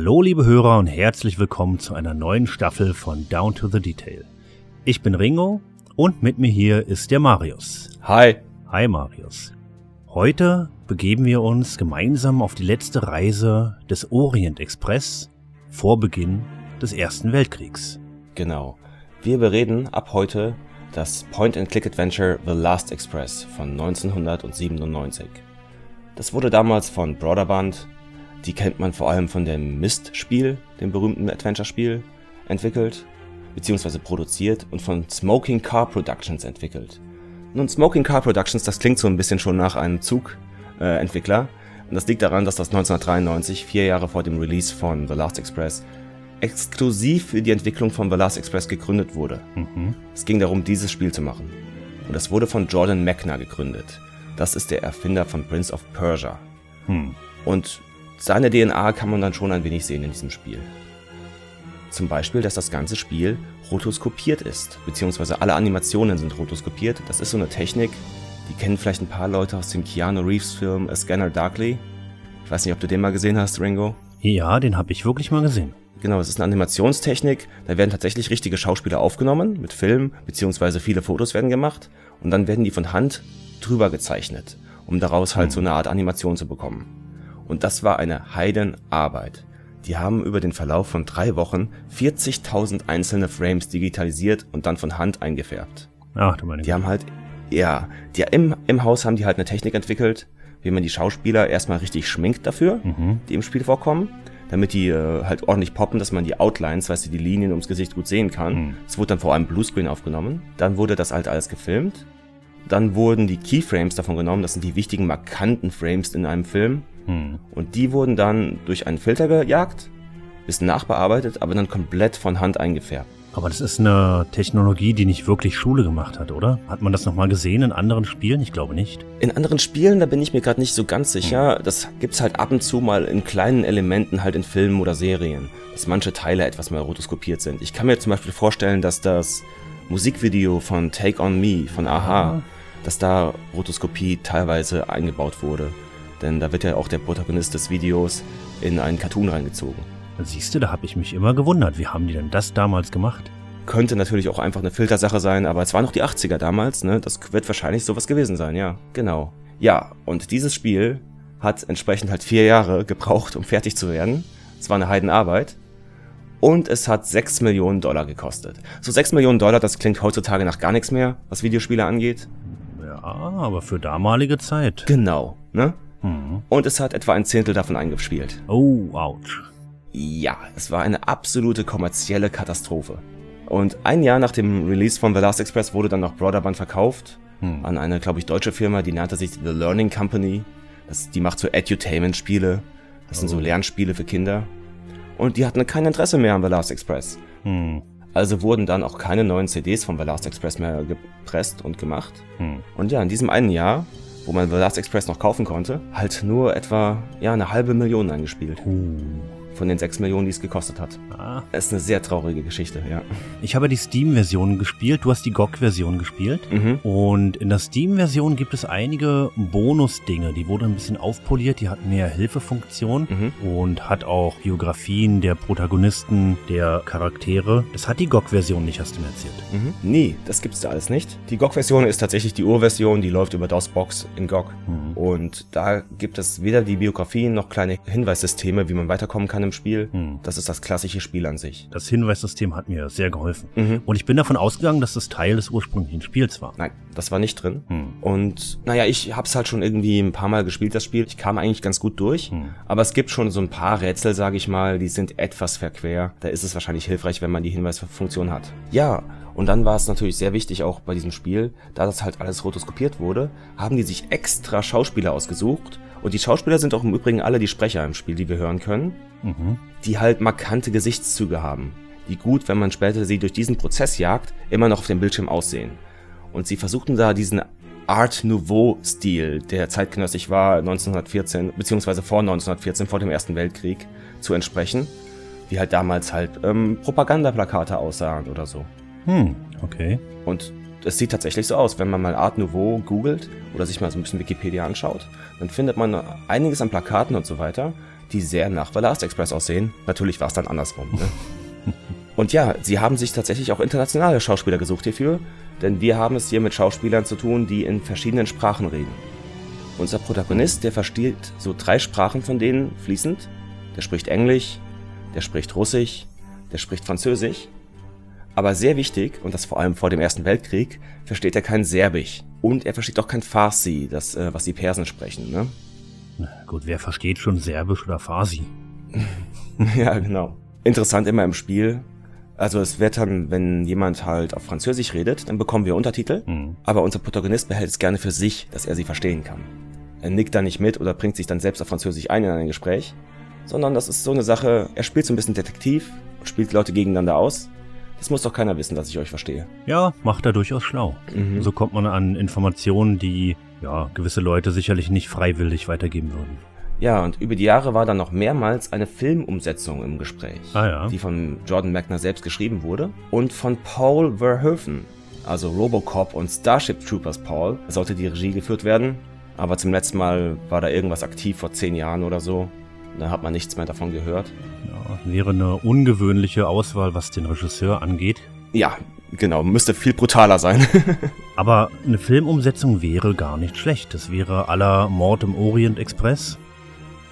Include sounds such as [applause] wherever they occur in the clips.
Hallo liebe Hörer und herzlich willkommen zu einer neuen Staffel von Down to the Detail. Ich bin Ringo und mit mir hier ist der Marius. Hi. Hi Marius. Heute begeben wir uns gemeinsam auf die letzte Reise des Orient Express vor Beginn des Ersten Weltkriegs. Genau. Wir bereden ab heute das Point-and-Click-Adventure The Last Express von 1997. Das wurde damals von Broderband, die kennt man vor allem von dem Myst-Spiel, dem berühmten Adventure-Spiel, entwickelt bzw. produziert und von Smoking Car Productions entwickelt. Nun, Smoking Car Productions, das klingt so ein bisschen schon nach einem Zug-Entwickler. Äh, und das liegt daran, dass das 1993, vier Jahre vor dem Release von The Last Express, exklusiv für die Entwicklung von The Last Express gegründet wurde. Mhm. Es ging darum, dieses Spiel zu machen. Und es wurde von Jordan Mechner gegründet. Das ist der Erfinder von Prince of Persia. Hm. Und seine DNA kann man dann schon ein wenig sehen in diesem Spiel. Zum Beispiel, dass das ganze Spiel rotoskopiert ist, beziehungsweise alle Animationen sind rotoskopiert. Das ist so eine Technik, die kennen vielleicht ein paar Leute aus dem Keanu Reeves Film A Scanner Darkly. Ich weiß nicht, ob du den mal gesehen hast, Ringo. Ja, den habe ich wirklich mal gesehen. Genau, es ist eine Animationstechnik. Da werden tatsächlich richtige Schauspieler aufgenommen mit Film, beziehungsweise viele Fotos werden gemacht und dann werden die von Hand drüber gezeichnet, um daraus halt so eine Art Animation zu bekommen. Und das war eine Heidenarbeit. Die haben über den Verlauf von drei Wochen 40.000 einzelne Frames digitalisiert und dann von Hand eingefärbt. Ach, du meine Die haben halt, ja, die, im, im Haus haben die halt eine Technik entwickelt, wie man die Schauspieler erstmal richtig schminkt dafür, mhm. die im Spiel vorkommen damit die äh, halt ordentlich poppen, dass man die Outlines, weißt du, die Linien ums Gesicht gut sehen kann. Es mhm. wurde dann vor allem Bluescreen aufgenommen. Dann wurde das halt alles gefilmt. Dann wurden die Keyframes davon genommen, das sind die wichtigen markanten Frames in einem Film. Mhm. Und die wurden dann durch einen Filter gejagt, bisschen nachbearbeitet, aber dann komplett von Hand eingefärbt. Aber das ist eine Technologie, die nicht wirklich Schule gemacht hat, oder? Hat man das nochmal gesehen in anderen Spielen? Ich glaube nicht. In anderen Spielen, da bin ich mir gerade nicht so ganz sicher. Das gibt's halt ab und zu mal in kleinen Elementen, halt in Filmen oder Serien, dass manche Teile etwas mal rotoskopiert sind. Ich kann mir zum Beispiel vorstellen, dass das Musikvideo von Take On Me von Aha, dass da Rotoskopie teilweise eingebaut wurde. Denn da wird ja auch der Protagonist des Videos in einen Cartoon reingezogen. Siehst du, da habe ich mich immer gewundert. Wie haben die denn das damals gemacht? Könnte natürlich auch einfach eine Filtersache sein, aber es waren noch die 80er damals, ne? Das wird wahrscheinlich sowas gewesen sein, ja. Genau. Ja, und dieses Spiel hat entsprechend halt vier Jahre gebraucht, um fertig zu werden. Es war eine Heidenarbeit. Und es hat 6 Millionen Dollar gekostet. So 6 Millionen Dollar, das klingt heutzutage nach gar nichts mehr, was Videospiele angeht. Ja, aber für damalige Zeit. Genau, ne? Mhm. Und es hat etwa ein Zehntel davon eingespielt. Oh, ouch. Ja, es war eine absolute kommerzielle Katastrophe. Und ein Jahr nach dem Release von The Last Express wurde dann noch Broderband verkauft hm. an eine, glaube ich, deutsche Firma, die nannte sich The Learning Company. Das, die macht so Edutainment-Spiele. Das oh. sind so oh. Lernspiele für Kinder. Und die hatten kein Interesse mehr an The Last Express. Hm. Also wurden dann auch keine neuen CDs von The Last Express mehr gepresst und gemacht. Hm. Und ja, in diesem einen Jahr, wo man The Last Express noch kaufen konnte, halt nur etwa ja, eine halbe Million eingespielt. Uh von den 6 Millionen, die es gekostet hat. Ah. Das ist eine sehr traurige Geschichte, ja. Ich habe die Steam-Version gespielt, du hast die GOG-Version gespielt. Mhm. Und in der Steam-Version gibt es einige Bonus-Dinge, die wurden ein bisschen aufpoliert, die hatten mehr Hilfefunktion mhm. und hat auch Biografien der Protagonisten, der Charaktere. Das hat die GOG-Version nicht, hast du mir erzählt. Mhm. Nee, das gibt's da alles nicht. Die GOG-Version ist tatsächlich die Urversion, die läuft über DOSBox in GOG. Mhm. Und da gibt es weder die Biografien noch kleine Hinweissysteme, wie man weiterkommen kann im Spiel. Hm. Das ist das klassische Spiel an sich. Das Hinweissystem hat mir sehr geholfen. Mhm. Und ich bin davon ausgegangen, dass das Teil des ursprünglichen Spiels war. Nein, das war nicht drin. Hm. Und naja, ich hab's halt schon irgendwie ein paar Mal gespielt, das Spiel. Ich kam eigentlich ganz gut durch. Hm. Aber es gibt schon so ein paar Rätsel, sage ich mal, die sind etwas verquer. Da ist es wahrscheinlich hilfreich, wenn man die Hinweisfunktion hat. Ja, und dann war es natürlich sehr wichtig auch bei diesem Spiel, da das halt alles rotoskopiert wurde, haben die sich extra Schauspieler ausgesucht. Und die Schauspieler sind auch im Übrigen alle die Sprecher im Spiel, die wir hören können mhm. die halt markante Gesichtszüge haben, die gut, wenn man später sie durch diesen Prozess jagt, immer noch auf dem Bildschirm aussehen. Und sie versuchten da diesen Art Nouveau-Stil, der zeitgenössisch war 1914, beziehungsweise vor 1914, vor dem Ersten Weltkrieg, zu entsprechen, wie halt damals halt ähm, Propagandaplakate aussahen oder so. Hm, okay. Und es sieht tatsächlich so aus, wenn man mal Art Nouveau googelt oder sich mal so ein bisschen Wikipedia anschaut, dann findet man einiges an Plakaten und so weiter, die sehr nach The Last Express aussehen. Natürlich war es dann andersrum. Ne? [laughs] Und ja, sie haben sich tatsächlich auch internationale Schauspieler gesucht hierfür, denn wir haben es hier mit Schauspielern zu tun, die in verschiedenen Sprachen reden. Unser Protagonist, der versteht so drei Sprachen von denen fließend. Der spricht Englisch, der spricht Russisch, der spricht Französisch. Aber sehr wichtig, und das vor allem vor dem Ersten Weltkrieg, versteht er kein Serbisch. Und er versteht auch kein Farsi, das, äh, was die Persen sprechen, ne? Gut, wer versteht schon Serbisch oder Farsi? [laughs] ja, genau. Interessant immer im Spiel, also es wird dann, wenn jemand halt auf Französisch redet, dann bekommen wir Untertitel, mhm. aber unser Protagonist behält es gerne für sich, dass er sie verstehen kann. Er nickt da nicht mit oder bringt sich dann selbst auf Französisch ein in ein Gespräch, sondern das ist so eine Sache, er spielt so ein bisschen Detektiv und spielt Leute gegeneinander aus. Das muss doch keiner wissen, dass ich euch verstehe. Ja, macht er durchaus schlau. Mhm. So kommt man an Informationen, die ja gewisse Leute sicherlich nicht freiwillig weitergeben würden. Ja, und über die Jahre war dann noch mehrmals eine Filmumsetzung im Gespräch, ah, ja. die von Jordan Magner selbst geschrieben wurde und von Paul Verhoeven, also Robocop und Starship Troopers Paul, sollte die Regie geführt werden. Aber zum letzten Mal war da irgendwas aktiv vor zehn Jahren oder so. Da hat man nichts mehr davon gehört. Ja, wäre eine ungewöhnliche Auswahl, was den Regisseur angeht. Ja, genau, müsste viel brutaler sein. [laughs] Aber eine Filmumsetzung wäre gar nicht schlecht. Das wäre aller Mord im Orient Express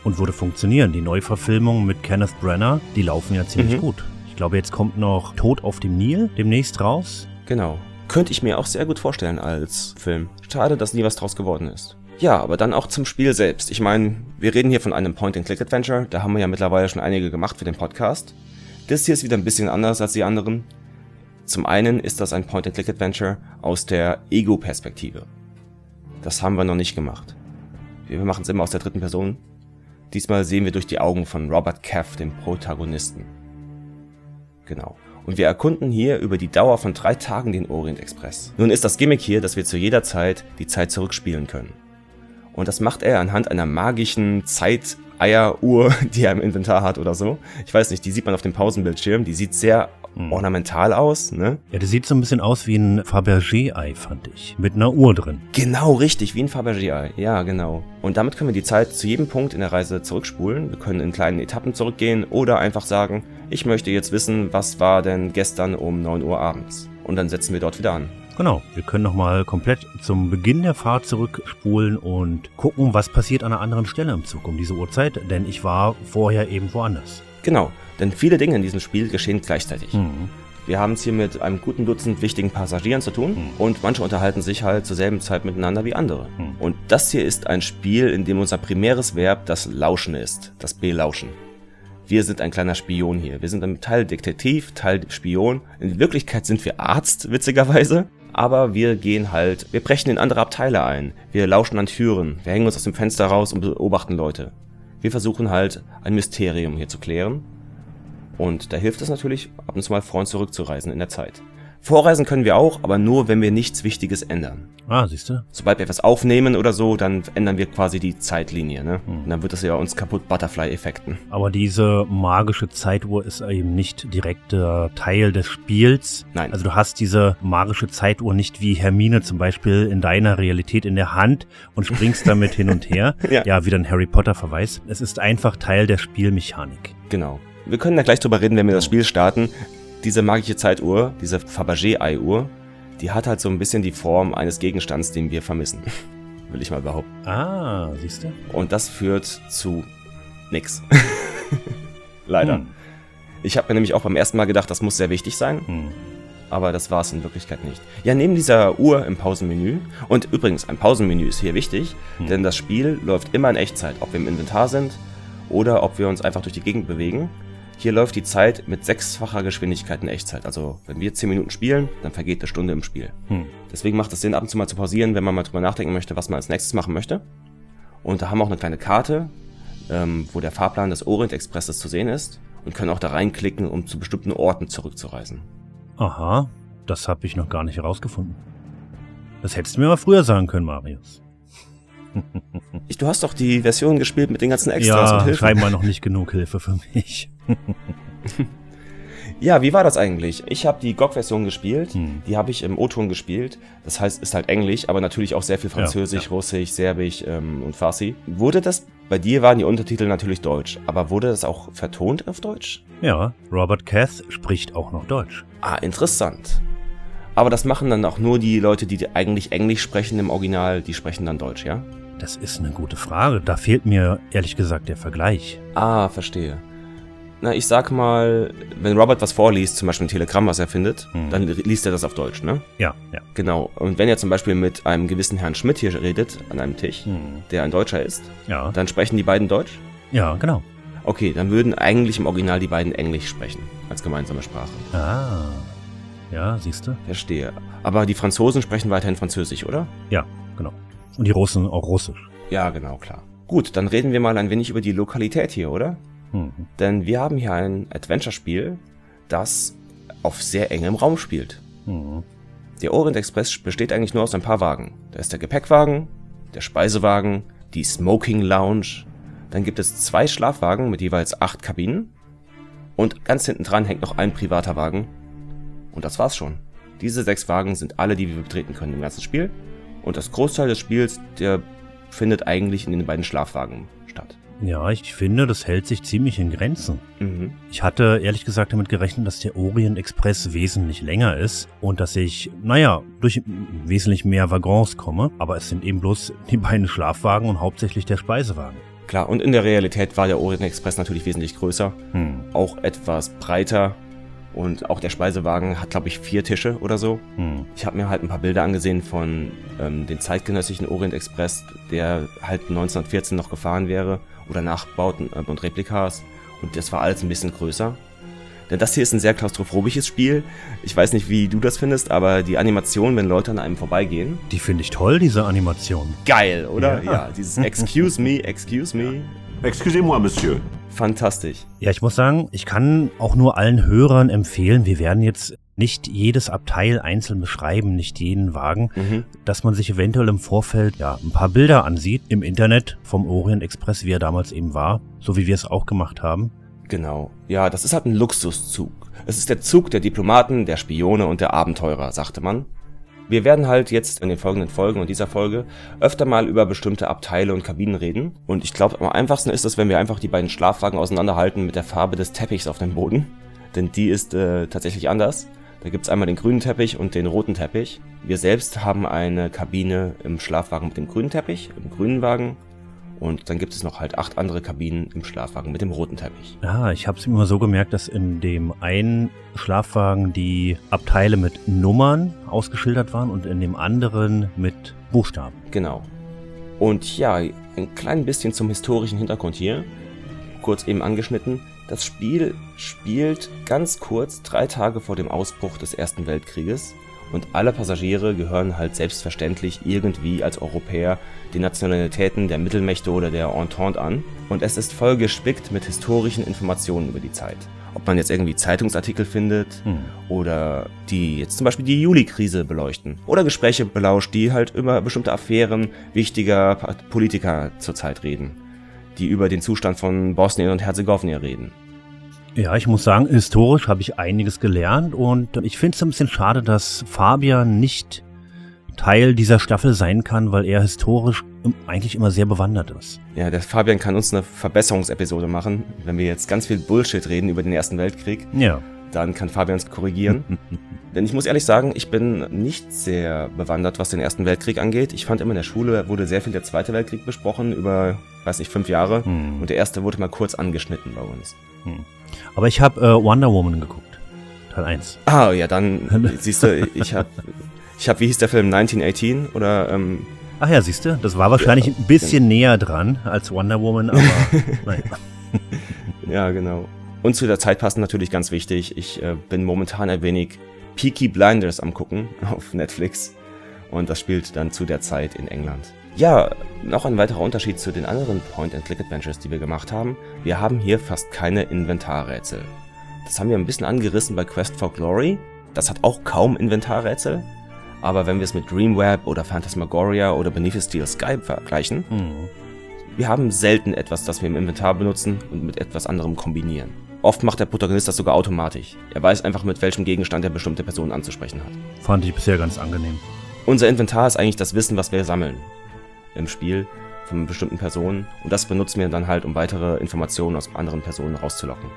und würde funktionieren. Die Neuverfilmungen mit Kenneth Brenner, die laufen ja ziemlich mhm. gut. Ich glaube, jetzt kommt noch Tod auf dem Nil demnächst raus. Genau. Könnte ich mir auch sehr gut vorstellen als Film. Schade, dass nie was draus geworden ist. Ja, aber dann auch zum Spiel selbst. Ich meine, wir reden hier von einem Point-and-Click-Adventure. Da haben wir ja mittlerweile schon einige gemacht für den Podcast. Das hier ist wieder ein bisschen anders als die anderen. Zum einen ist das ein Point-and-Click-Adventure aus der Ego-Perspektive. Das haben wir noch nicht gemacht. Wir machen es immer aus der dritten Person. Diesmal sehen wir durch die Augen von Robert Caff, dem Protagonisten. Genau. Und wir erkunden hier über die Dauer von drei Tagen den Orient Express. Nun ist das Gimmick hier, dass wir zu jeder Zeit die Zeit zurückspielen können. Und das macht er anhand einer magischen Zeiteieruhr, [laughs] die er im Inventar hat oder so. Ich weiß nicht, die sieht man auf dem Pausenbildschirm. Die sieht sehr hm. ornamental aus, ne? Ja, das sieht so ein bisschen aus wie ein Fabergé-Ei, fand ich. Mit einer Uhr drin. Genau, richtig, wie ein Fabergé-Ei. Ja, genau. Und damit können wir die Zeit zu jedem Punkt in der Reise zurückspulen. Wir können in kleinen Etappen zurückgehen oder einfach sagen, ich möchte jetzt wissen, was war denn gestern um 9 Uhr abends. Und dann setzen wir dort wieder an. Genau, wir können nochmal komplett zum Beginn der Fahrt zurückspulen und gucken, was passiert an einer anderen Stelle im Zug um diese Uhrzeit, denn ich war vorher eben woanders. Genau, denn viele Dinge in diesem Spiel geschehen gleichzeitig. Mhm. Wir haben es hier mit einem guten Dutzend wichtigen Passagieren zu tun mhm. und manche unterhalten sich halt zur selben Zeit miteinander wie andere. Mhm. Und das hier ist ein Spiel, in dem unser primäres Verb das Lauschen ist, das Belauschen. Wir sind ein kleiner Spion hier. Wir sind ein Teil Detektiv, Teil Spion. In Wirklichkeit sind wir Arzt, witzigerweise. Aber wir gehen halt, wir brechen in andere Abteile ein. Wir lauschen an Türen. Wir hängen uns aus dem Fenster raus und beobachten Leute. Wir versuchen halt, ein Mysterium hier zu klären und da hilft es natürlich, ab und zu mal vor und zurückzureisen in der Zeit. Vorreisen können wir auch, aber nur, wenn wir nichts Wichtiges ändern. Ah, siehst du? Sobald wir etwas aufnehmen oder so, dann ändern wir quasi die Zeitlinie, ne? Hm. Und dann wird das ja uns kaputt Butterfly-Effekten. Aber diese magische Zeituhr ist eben nicht direkter Teil des Spiels. Nein. Also du hast diese magische Zeituhr nicht wie Hermine zum Beispiel in deiner Realität in der Hand und springst [laughs] damit hin und her. ja. ja, wieder ein Harry Potter-Verweis. Es ist einfach Teil der Spielmechanik. Genau. Wir können da gleich drüber reden, wenn wir das Spiel starten. Diese magische Zeituhr, diese Fabergé-Ei-Uhr, die hat halt so ein bisschen die Form eines Gegenstands, den wir vermissen. [laughs] Will ich mal behaupten. Ah, siehst du? Und das führt zu nix. [laughs] Leider. Hm. Ich habe mir nämlich auch beim ersten Mal gedacht, das muss sehr wichtig sein. Hm. Aber das war es in Wirklichkeit nicht. Ja, neben dieser Uhr im Pausenmenü, und übrigens, ein Pausenmenü ist hier wichtig, hm. denn das Spiel läuft immer in Echtzeit, ob wir im Inventar sind oder ob wir uns einfach durch die Gegend bewegen. Hier läuft die Zeit mit sechsfacher Geschwindigkeit in Echtzeit. Also wenn wir zehn Minuten spielen, dann vergeht eine Stunde im Spiel. Hm. Deswegen macht es Sinn, ab und zu mal zu pausieren, wenn man mal drüber nachdenken möchte, was man als nächstes machen möchte. Und da haben wir auch eine kleine Karte, ähm, wo der Fahrplan des Orient Expresses zu sehen ist und können auch da reinklicken, um zu bestimmten Orten zurückzureisen. Aha, das habe ich noch gar nicht herausgefunden. Das hättest du mir mal früher sagen können, Marius. [laughs] Ich, du hast doch die Version gespielt mit den ganzen Extras ja, und Hilfen. scheinbar noch nicht genug Hilfe für mich. Ja, wie war das eigentlich? Ich habe die GOG-Version gespielt, hm. die habe ich im O-Ton gespielt. Das heißt, ist halt Englisch, aber natürlich auch sehr viel Französisch, ja, ja. Russisch, Serbisch ähm, und Farsi. Wurde das, bei dir waren die Untertitel natürlich Deutsch, aber wurde das auch vertont auf Deutsch? Ja, Robert Cath spricht auch noch Deutsch. Ah, interessant. Aber das machen dann auch nur die Leute, die eigentlich Englisch sprechen im Original, die sprechen dann Deutsch, ja? Das ist eine gute Frage. Da fehlt mir ehrlich gesagt der Vergleich. Ah, verstehe na, ich sag mal, wenn Robert was vorliest, zum Beispiel ein Telegramm, was er findet, hm. dann liest er das auf Deutsch, ne? Ja, ja. Genau. Und wenn er zum Beispiel mit einem gewissen Herrn Schmidt hier redet, an einem Tisch, hm. der ein Deutscher ist, ja. dann sprechen die beiden Deutsch? Ja, genau. Okay, dann würden eigentlich im Original die beiden Englisch sprechen, als gemeinsame Sprache. Ah. Ja, siehst du? Verstehe. Aber die Franzosen sprechen weiterhin Französisch, oder? Ja, genau. Und die Russen auch Russisch. Ja, genau, klar. Gut, dann reden wir mal ein wenig über die Lokalität hier, oder? Mhm. Denn wir haben hier ein Adventure-Spiel, das auf sehr engem Raum spielt. Mhm. Der Orient Express besteht eigentlich nur aus ein paar Wagen. Da ist der Gepäckwagen, der Speisewagen, die Smoking Lounge. Dann gibt es zwei Schlafwagen mit jeweils acht Kabinen. Und ganz hinten dran hängt noch ein privater Wagen. Und das war's schon. Diese sechs Wagen sind alle, die wir betreten können im ganzen Spiel. Und das Großteil des Spiels, der findet eigentlich in den beiden Schlafwagen. Ja, ich finde, das hält sich ziemlich in Grenzen. Mhm. Ich hatte ehrlich gesagt damit gerechnet, dass der Orient Express wesentlich länger ist und dass ich, naja, durch wesentlich mehr Waggons komme, aber es sind eben bloß die beiden Schlafwagen und hauptsächlich der Speisewagen. Klar, und in der Realität war der Orient Express natürlich wesentlich größer, hm. auch etwas breiter und auch der Speisewagen hat, glaube ich, vier Tische oder so. Hm. Ich habe mir halt ein paar Bilder angesehen von ähm, den zeitgenössischen Orient Express, der halt 1914 noch gefahren wäre oder Nachbauten äh, und Replikas. Und das war alles ein bisschen größer. Denn das hier ist ein sehr klaustrophobisches Spiel. Ich weiß nicht, wie du das findest, aber die Animation, wenn Leute an einem vorbeigehen. Die finde ich toll, diese Animation. Geil, oder? Ja, ja dieses Excuse me, excuse me. Excusez-moi, Monsieur. Fantastisch. Ja, ich muss sagen, ich kann auch nur allen Hörern empfehlen, wir werden jetzt nicht jedes Abteil einzeln beschreiben, nicht jeden Wagen, mhm. dass man sich eventuell im Vorfeld ja ein paar Bilder ansieht im Internet vom Orient Express, wie er damals eben war, so wie wir es auch gemacht haben. Genau. Ja, das ist halt ein Luxuszug. Es ist der Zug der Diplomaten, der Spione und der Abenteurer, sagte man. Wir werden halt jetzt in den folgenden Folgen und dieser Folge öfter mal über bestimmte Abteile und Kabinen reden. Und ich glaube, am einfachsten ist es, wenn wir einfach die beiden Schlafwagen auseinanderhalten mit der Farbe des Teppichs auf dem Boden. Denn die ist äh, tatsächlich anders. Da gibt's einmal den grünen Teppich und den roten Teppich. Wir selbst haben eine Kabine im Schlafwagen mit dem grünen Teppich, im grünen Wagen. Und dann gibt es noch halt acht andere Kabinen im Schlafwagen mit dem roten Teppich. Ah, ich habe es immer so gemerkt, dass in dem einen Schlafwagen die Abteile mit Nummern ausgeschildert waren und in dem anderen mit Buchstaben. Genau. Und ja, ein klein bisschen zum historischen Hintergrund hier. Kurz eben angeschnitten. Das Spiel spielt ganz kurz drei Tage vor dem Ausbruch des Ersten Weltkrieges und alle Passagiere gehören halt selbstverständlich irgendwie als Europäer den Nationalitäten der Mittelmächte oder der Entente an und es ist voll gespickt mit historischen Informationen über die Zeit. Ob man jetzt irgendwie Zeitungsartikel findet hm. oder die jetzt zum Beispiel die Juli-Krise beleuchten oder Gespräche belauscht, die halt über bestimmte Affären wichtiger Politiker zurzeit reden die über den Zustand von Bosnien und Herzegowina reden. Ja, ich muss sagen, historisch habe ich einiges gelernt und ich finde es ein bisschen schade, dass Fabian nicht Teil dieser Staffel sein kann, weil er historisch eigentlich immer sehr bewandert ist. Ja, der Fabian kann uns eine Verbesserungsepisode machen, wenn wir jetzt ganz viel Bullshit reden über den Ersten Weltkrieg. Ja. Dann kann Fabian uns korrigieren. [laughs] Denn ich muss ehrlich sagen, ich bin nicht sehr bewandert, was den Ersten Weltkrieg angeht. Ich fand immer in der Schule wurde sehr viel der Zweite Weltkrieg besprochen über weiß nicht, fünf Jahre. Hm. Und der erste wurde mal kurz angeschnitten bei uns. Hm. Aber ich habe äh, Wonder Woman geguckt. Teil 1. Ah, ja, dann [laughs] siehst du, ich habe, ich hab, wie hieß der Film, 1918 oder... Ähm, Ach ja, siehst du, das war wahrscheinlich ja, ein bisschen ja. näher dran als Wonder Woman, aber [laughs] naja. ja, genau. Und zu der Zeit passen natürlich ganz wichtig, ich äh, bin momentan ein wenig Peaky Blinders am gucken [laughs] auf Netflix. Und das spielt dann zu der Zeit in England. Ja, noch ein weiterer Unterschied zu den anderen Point-and-Click-Adventures, die wir gemacht haben. Wir haben hier fast keine Inventarrätsel. Das haben wir ein bisschen angerissen bei Quest for Glory. Das hat auch kaum Inventarrätsel. Aber wenn wir es mit Dreamweb oder Phantasmagoria oder Beneath Steel Sky vergleichen, mhm. wir haben selten etwas, das wir im Inventar benutzen und mit etwas anderem kombinieren. Oft macht der Protagonist das sogar automatisch. Er weiß einfach, mit welchem Gegenstand er bestimmte Personen anzusprechen hat. Fand ich bisher ganz angenehm. Unser Inventar ist eigentlich das Wissen, was wir sammeln im Spiel von bestimmten Personen. Und das benutzen wir dann halt, um weitere Informationen aus anderen Personen rauszulocken.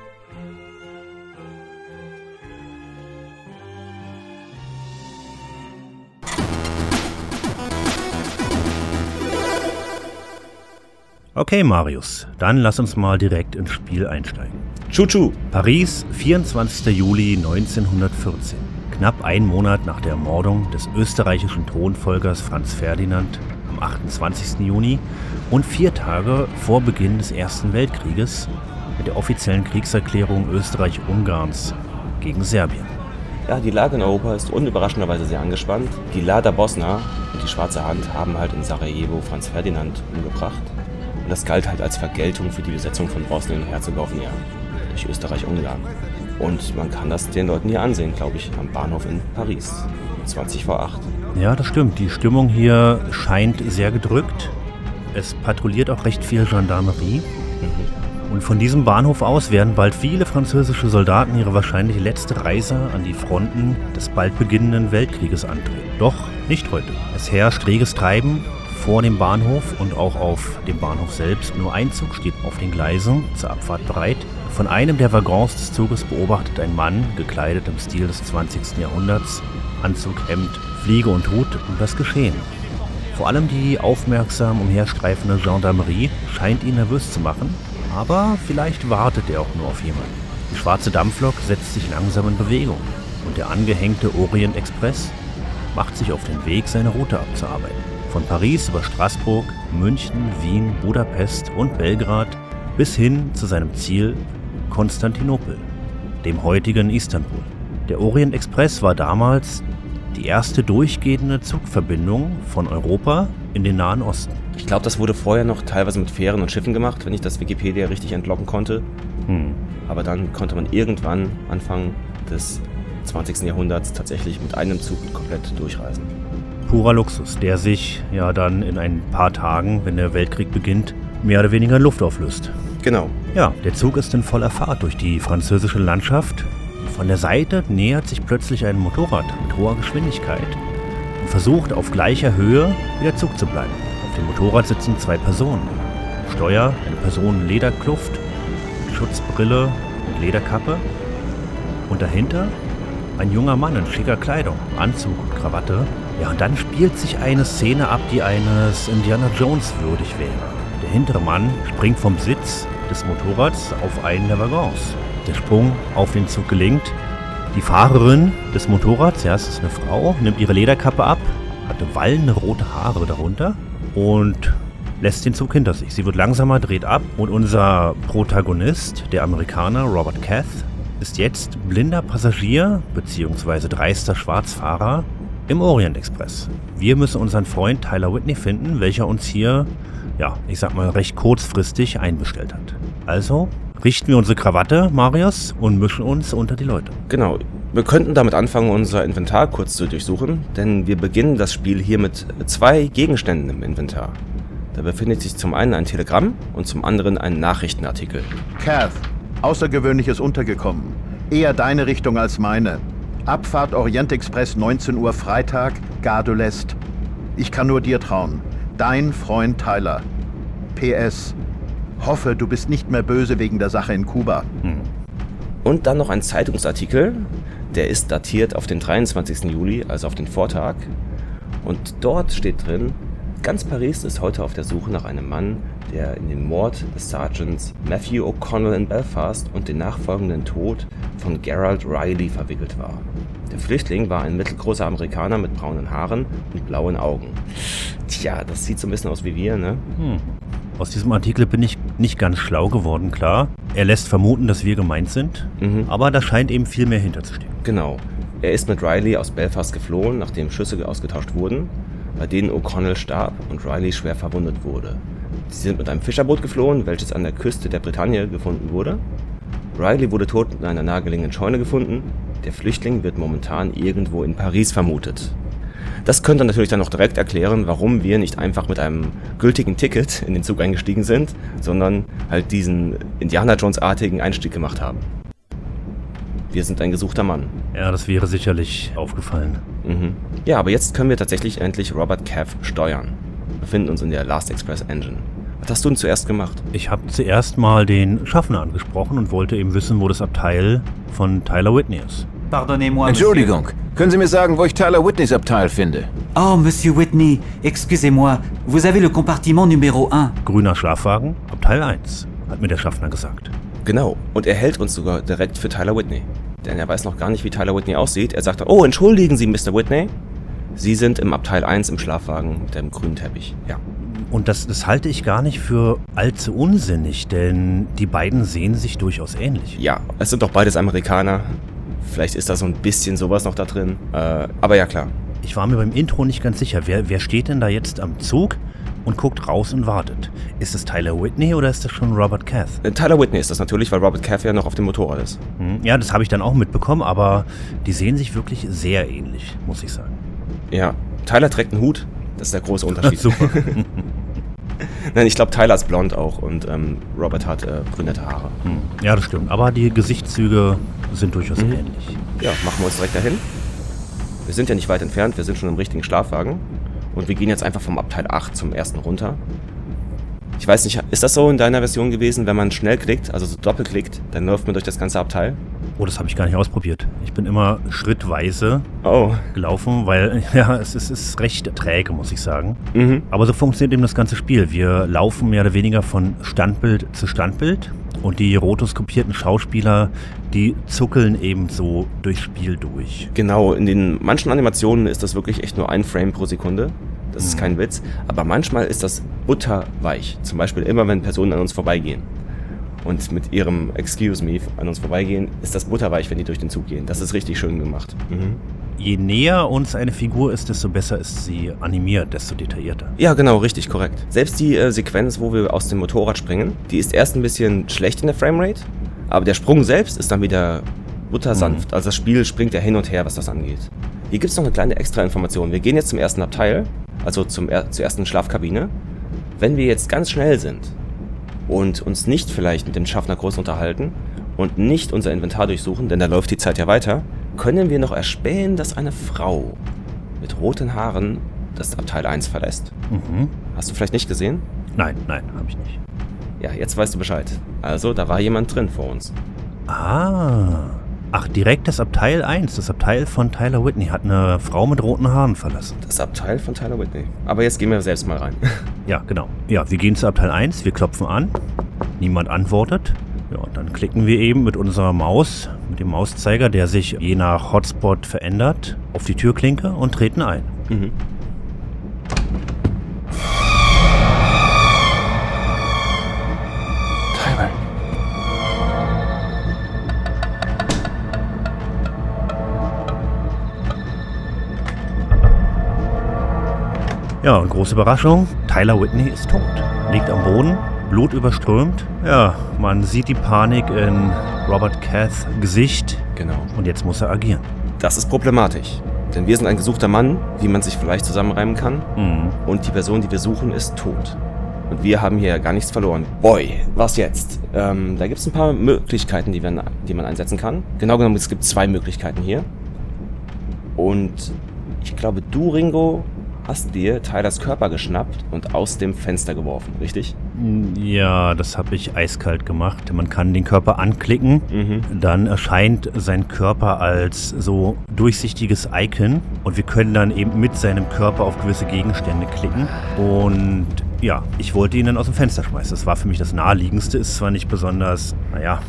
Okay, Marius, dann lass uns mal direkt ins Spiel einsteigen. Chuchu! Paris, 24. Juli 1914. Knapp ein Monat nach der Ermordung des österreichischen Thronfolgers Franz Ferdinand am 28. Juni und vier Tage vor Beginn des Ersten Weltkrieges mit der offiziellen Kriegserklärung Österreich-Ungarns gegen Serbien. Ja, die Lage in Europa ist unüberraschenderweise sehr angespannt. Die Lada Bosna und die Schwarze Hand haben halt in Sarajevo Franz Ferdinand umgebracht. Und das galt halt als Vergeltung für die Besetzung von Bosnien und Herzegowina durch Österreich-Ungarn. Und man kann das den Leuten hier ansehen, glaube ich, am Bahnhof in Paris. 20 vor 8. Ja, das stimmt. Die Stimmung hier scheint sehr gedrückt. Es patrouilliert auch recht viel Gendarmerie. Mhm. Und von diesem Bahnhof aus werden bald viele französische Soldaten ihre wahrscheinlich letzte Reise an die Fronten des bald beginnenden Weltkrieges antreten. Doch nicht heute. Es herrscht reges Treiben vor dem Bahnhof und auch auf dem Bahnhof selbst. Nur ein Zug steht auf den Gleisen zur Abfahrt bereit. Von einem der Waggons des Zuges beobachtet ein Mann, gekleidet im Stil des 20. Jahrhunderts, Anzug, Hemd, Fliege und Hut, das Geschehen. Vor allem die aufmerksam umherstreifende Gendarmerie scheint ihn nervös zu machen, aber vielleicht wartet er auch nur auf jemanden. Die schwarze Dampflok setzt sich langsam in Bewegung und der angehängte Orient Express macht sich auf den Weg, seine Route abzuarbeiten. Von Paris über Straßburg, München, Wien, Budapest und Belgrad bis hin zu seinem Ziel Konstantinopel, dem heutigen Istanbul. Der Orient Express war damals die erste durchgehende Zugverbindung von Europa in den Nahen Osten. Ich glaube, das wurde vorher noch teilweise mit Fähren und Schiffen gemacht, wenn ich das Wikipedia richtig entlocken konnte. Hm. Aber dann konnte man irgendwann Anfang des 20. Jahrhunderts tatsächlich mit einem Zug komplett durchreisen purer Luxus, der sich ja dann in ein paar Tagen, wenn der Weltkrieg beginnt, mehr oder weniger in Luft auflöst. Genau. Ja, der Zug ist in voller Fahrt durch die französische Landschaft. Von der Seite nähert sich plötzlich ein Motorrad mit hoher Geschwindigkeit und versucht auf gleicher Höhe wieder Zug zu bleiben. Auf dem Motorrad sitzen zwei Personen. Steuer, eine Person in Lederkluft, Schutzbrille und Lederkappe. Und dahinter ein junger Mann in schicker Kleidung, Anzug und Krawatte, ja, und dann spielt sich eine Szene ab, die eines Indiana Jones würdig wäre. Der hintere Mann springt vom Sitz des Motorrads auf einen der Waggons. Der Sprung auf den Zug gelingt. Die Fahrerin des Motorrads, ja, es ist eine Frau, nimmt ihre Lederkappe ab, hatte wallende rote Haare darunter und lässt den Zug hinter sich. Sie wird langsamer, dreht ab und unser Protagonist, der Amerikaner Robert Cath, ist jetzt blinder Passagier bzw. dreister Schwarzfahrer im Orient Express. Wir müssen unseren Freund Tyler Whitney finden, welcher uns hier, ja, ich sag mal, recht kurzfristig einbestellt hat. Also richten wir unsere Krawatte, Marius, und mischen uns unter die Leute. Genau. Wir könnten damit anfangen, unser Inventar kurz zu durchsuchen, denn wir beginnen das Spiel hier mit zwei Gegenständen im Inventar. Da befindet sich zum einen ein Telegramm und zum anderen ein Nachrichtenartikel. Cath, Außergewöhnliches untergekommen. Eher deine Richtung als meine. Abfahrt Orient Express 19 Uhr Freitag, Gare. Ich kann nur dir trauen. Dein Freund Tyler. PS. Hoffe, du bist nicht mehr böse wegen der Sache in Kuba. Hm. Und dann noch ein Zeitungsartikel, der ist datiert auf den 23. Juli, also auf den Vortag. Und dort steht drin, ganz Paris ist heute auf der Suche nach einem Mann, der in den Mord des Sergeants Matthew O'Connell in Belfast und den nachfolgenden Tod von Gerald Riley verwickelt war. Der Flüchtling war ein mittelgroßer Amerikaner mit braunen Haaren und blauen Augen. Tja, das sieht so ein bisschen aus wie wir, ne? Hm. Aus diesem Artikel bin ich nicht ganz schlau geworden, klar. Er lässt vermuten, dass wir gemeint sind, mhm. aber da scheint eben viel mehr hinterzustehen. Genau. Er ist mit Riley aus Belfast geflohen, nachdem Schüsse ausgetauscht wurden, bei denen O'Connell starb und Riley schwer verwundet wurde. Sie sind mit einem Fischerboot geflohen, welches an der Küste der Bretagne gefunden wurde. Riley wurde tot in einer nahegelegenen Scheune gefunden. Der Flüchtling wird momentan irgendwo in Paris vermutet. Das könnte natürlich dann noch direkt erklären, warum wir nicht einfach mit einem gültigen Ticket in den Zug eingestiegen sind, sondern halt diesen Indiana Jones-artigen Einstieg gemacht haben. Wir sind ein gesuchter Mann. Ja, das wäre sicherlich aufgefallen. Mhm. Ja, aber jetzt können wir tatsächlich endlich Robert Cav steuern. Wir befinden uns in der Last Express Engine. Was hast du denn zuerst gemacht? Ich habe zuerst mal den Schaffner angesprochen und wollte eben wissen, wo das Abteil von Tyler Whitney ist. Pardonnez-moi. Entschuldigung. Können Sie mir sagen, wo ich Tyler Whitneys Abteil finde? Oh, Monsieur Whitney, excusez-moi. Vous avez le compartiment numéro 1. Grüner Schlafwagen, Abteil 1, hat mir der Schaffner gesagt. Genau. Und er hält uns sogar direkt für Tyler Whitney. Denn er weiß noch gar nicht, wie Tyler Whitney aussieht. Er sagt, oh, entschuldigen Sie, Mr. Whitney. Sie sind im Abteil 1 im Schlafwagen mit dem grünen Teppich. Ja. Und das, das halte ich gar nicht für allzu unsinnig, denn die beiden sehen sich durchaus ähnlich. Ja, es sind doch beides Amerikaner. Vielleicht ist da so ein bisschen sowas noch da drin. Äh, aber ja, klar. Ich war mir beim Intro nicht ganz sicher. Wer, wer steht denn da jetzt am Zug und guckt raus und wartet? Ist es Tyler Whitney oder ist das schon Robert Cath? Äh, Tyler Whitney ist das natürlich, weil Robert Cath ja noch auf dem Motorrad ist. Hm, ja, das habe ich dann auch mitbekommen, aber die sehen sich wirklich sehr ähnlich, muss ich sagen. Ja, Tyler trägt einen Hut. Das ist der große Unterschied. Super. [laughs] Nein, ich glaube, Tyler ist blond auch und ähm, Robert hat äh, brünette Haare. Hm. Ja, das stimmt. Aber die Gesichtszüge sind durchaus mhm. ähnlich. Ja, machen wir uns direkt dahin. Wir sind ja nicht weit entfernt, wir sind schon im richtigen Schlafwagen. Und wir gehen jetzt einfach vom Abteil 8 zum ersten runter. Ich weiß nicht, ist das so in deiner Version gewesen, wenn man schnell klickt, also so doppelklickt, dann läuft man durch das ganze Abteil? Oh, das habe ich gar nicht ausprobiert. Ich bin immer schrittweise oh. gelaufen, weil [laughs] ja, es ist, es ist recht träge, muss ich sagen. Mhm. Aber so funktioniert eben das ganze Spiel. Wir laufen mehr oder weniger von Standbild zu Standbild und die rotoskopierten Schauspieler, die zuckeln eben so durchs Spiel durch. Genau, in den manchen Animationen ist das wirklich echt nur ein Frame pro Sekunde. Das ist kein Witz. Aber manchmal ist das butterweich. Zum Beispiel immer, wenn Personen an uns vorbeigehen und mit ihrem Excuse me an uns vorbeigehen, ist das butterweich, wenn die durch den Zug gehen. Das ist richtig schön gemacht. Mhm. Je näher uns eine Figur ist, desto besser ist sie animiert, desto detaillierter. Ja, genau, richtig, korrekt. Selbst die äh, Sequenz, wo wir aus dem Motorrad springen, die ist erst ein bisschen schlecht in der Framerate, aber der Sprung selbst ist dann wieder buttersanft. Mhm. Also das Spiel springt ja hin und her, was das angeht. Hier gibt es noch eine kleine extra Information. Wir gehen jetzt zum ersten Abteil also zum, zur ersten Schlafkabine. Wenn wir jetzt ganz schnell sind und uns nicht vielleicht mit dem Schaffner groß unterhalten und nicht unser Inventar durchsuchen, denn da läuft die Zeit ja weiter, können wir noch erspähen, dass eine Frau mit roten Haaren das Abteil 1 verlässt. Mhm. Hast du vielleicht nicht gesehen? Nein, nein, habe ich nicht. Ja, jetzt weißt du Bescheid. Also, da war jemand drin vor uns. Ah. Ach, direkt das Abteil 1, das Abteil von Tyler Whitney, hat eine Frau mit roten Haaren verlassen. Das Abteil von Tyler Whitney. Aber jetzt gehen wir selbst mal rein. [laughs] Ja, genau. Ja, wir gehen zu Abteil 1, wir klopfen an, niemand antwortet. Ja, und dann klicken wir eben mit unserer Maus, mit dem Mauszeiger, der sich je nach Hotspot verändert, auf die Türklinke und treten ein. Mhm. Ja, und große Überraschung, Tyler Whitney ist tot. Liegt am Boden, Blut überströmt. Ja, man sieht die Panik in Robert Caths Gesicht. Genau. Und jetzt muss er agieren. Das ist problematisch. Denn wir sind ein gesuchter Mann, wie man sich vielleicht zusammenreimen kann. Mhm. Und die Person, die wir suchen, ist tot. Und wir haben hier gar nichts verloren. Boy, was jetzt? Ähm, da gibt es ein paar Möglichkeiten, die, wir, die man einsetzen kann. Genau genommen, es gibt zwei Möglichkeiten hier. Und ich glaube, du, Ringo, hast dir Tylers Körper geschnappt und aus dem Fenster geworfen, richtig? Ja, das habe ich eiskalt gemacht. Man kann den Körper anklicken, mhm. dann erscheint sein Körper als so durchsichtiges Icon und wir können dann eben mit seinem Körper auf gewisse Gegenstände klicken und ja, ich wollte ihn dann aus dem Fenster schmeißen. Das war für mich das naheliegendste, ist zwar nicht besonders, naja,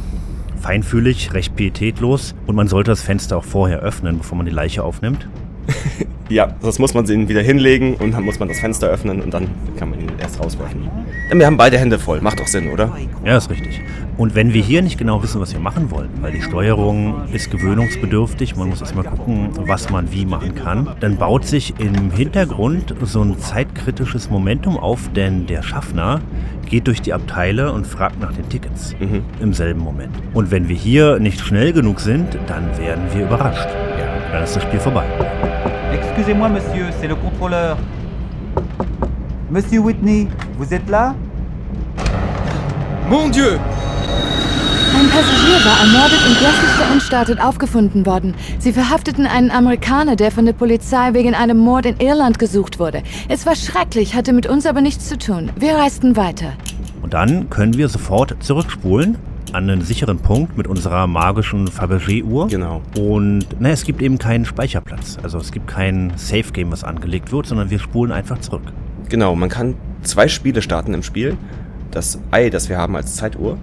feinfühlig, recht pietätlos und man sollte das Fenster auch vorher öffnen, bevor man die Leiche aufnimmt. [laughs] Ja, sonst muss man sie wieder hinlegen und dann muss man das Fenster öffnen und dann kann man ihn erst rauswerfen. Denn wir haben beide Hände voll. Macht doch Sinn, oder? Ja, ist richtig. Und wenn wir hier nicht genau wissen, was wir machen wollen, weil die Steuerung ist gewöhnungsbedürftig, man muss erstmal gucken, was man wie machen kann, dann baut sich im Hintergrund so ein zeitkritisches Momentum auf, denn der Schaffner geht durch die Abteile und fragt nach den Tickets mhm. im selben Moment. Und wenn wir hier nicht schnell genug sind, dann werden wir überrascht. Ja, dann ist das Spiel vorbei. Excusez-moi, monsieur, c'est le contrôleur. Monsieur Whitney, vous êtes là Mon Dieu Ein Passagier war ermordet und gänzlich verunstartet aufgefunden worden. Sie verhafteten einen Amerikaner, der von der Polizei wegen einem Mord in Irland gesucht wurde. Es war schrecklich, hatte mit uns aber nichts zu tun. Wir reisten weiter. Und dann können wir sofort zurückspulen an einen sicheren Punkt mit unserer magischen Fabergé-Uhr. Genau. Und na, es gibt eben keinen Speicherplatz. Also es gibt kein Safe-Game, was angelegt wird, sondern wir spulen einfach zurück. Genau, man kann zwei Spiele starten im Spiel. Das Ei, das wir haben als Zeituhr,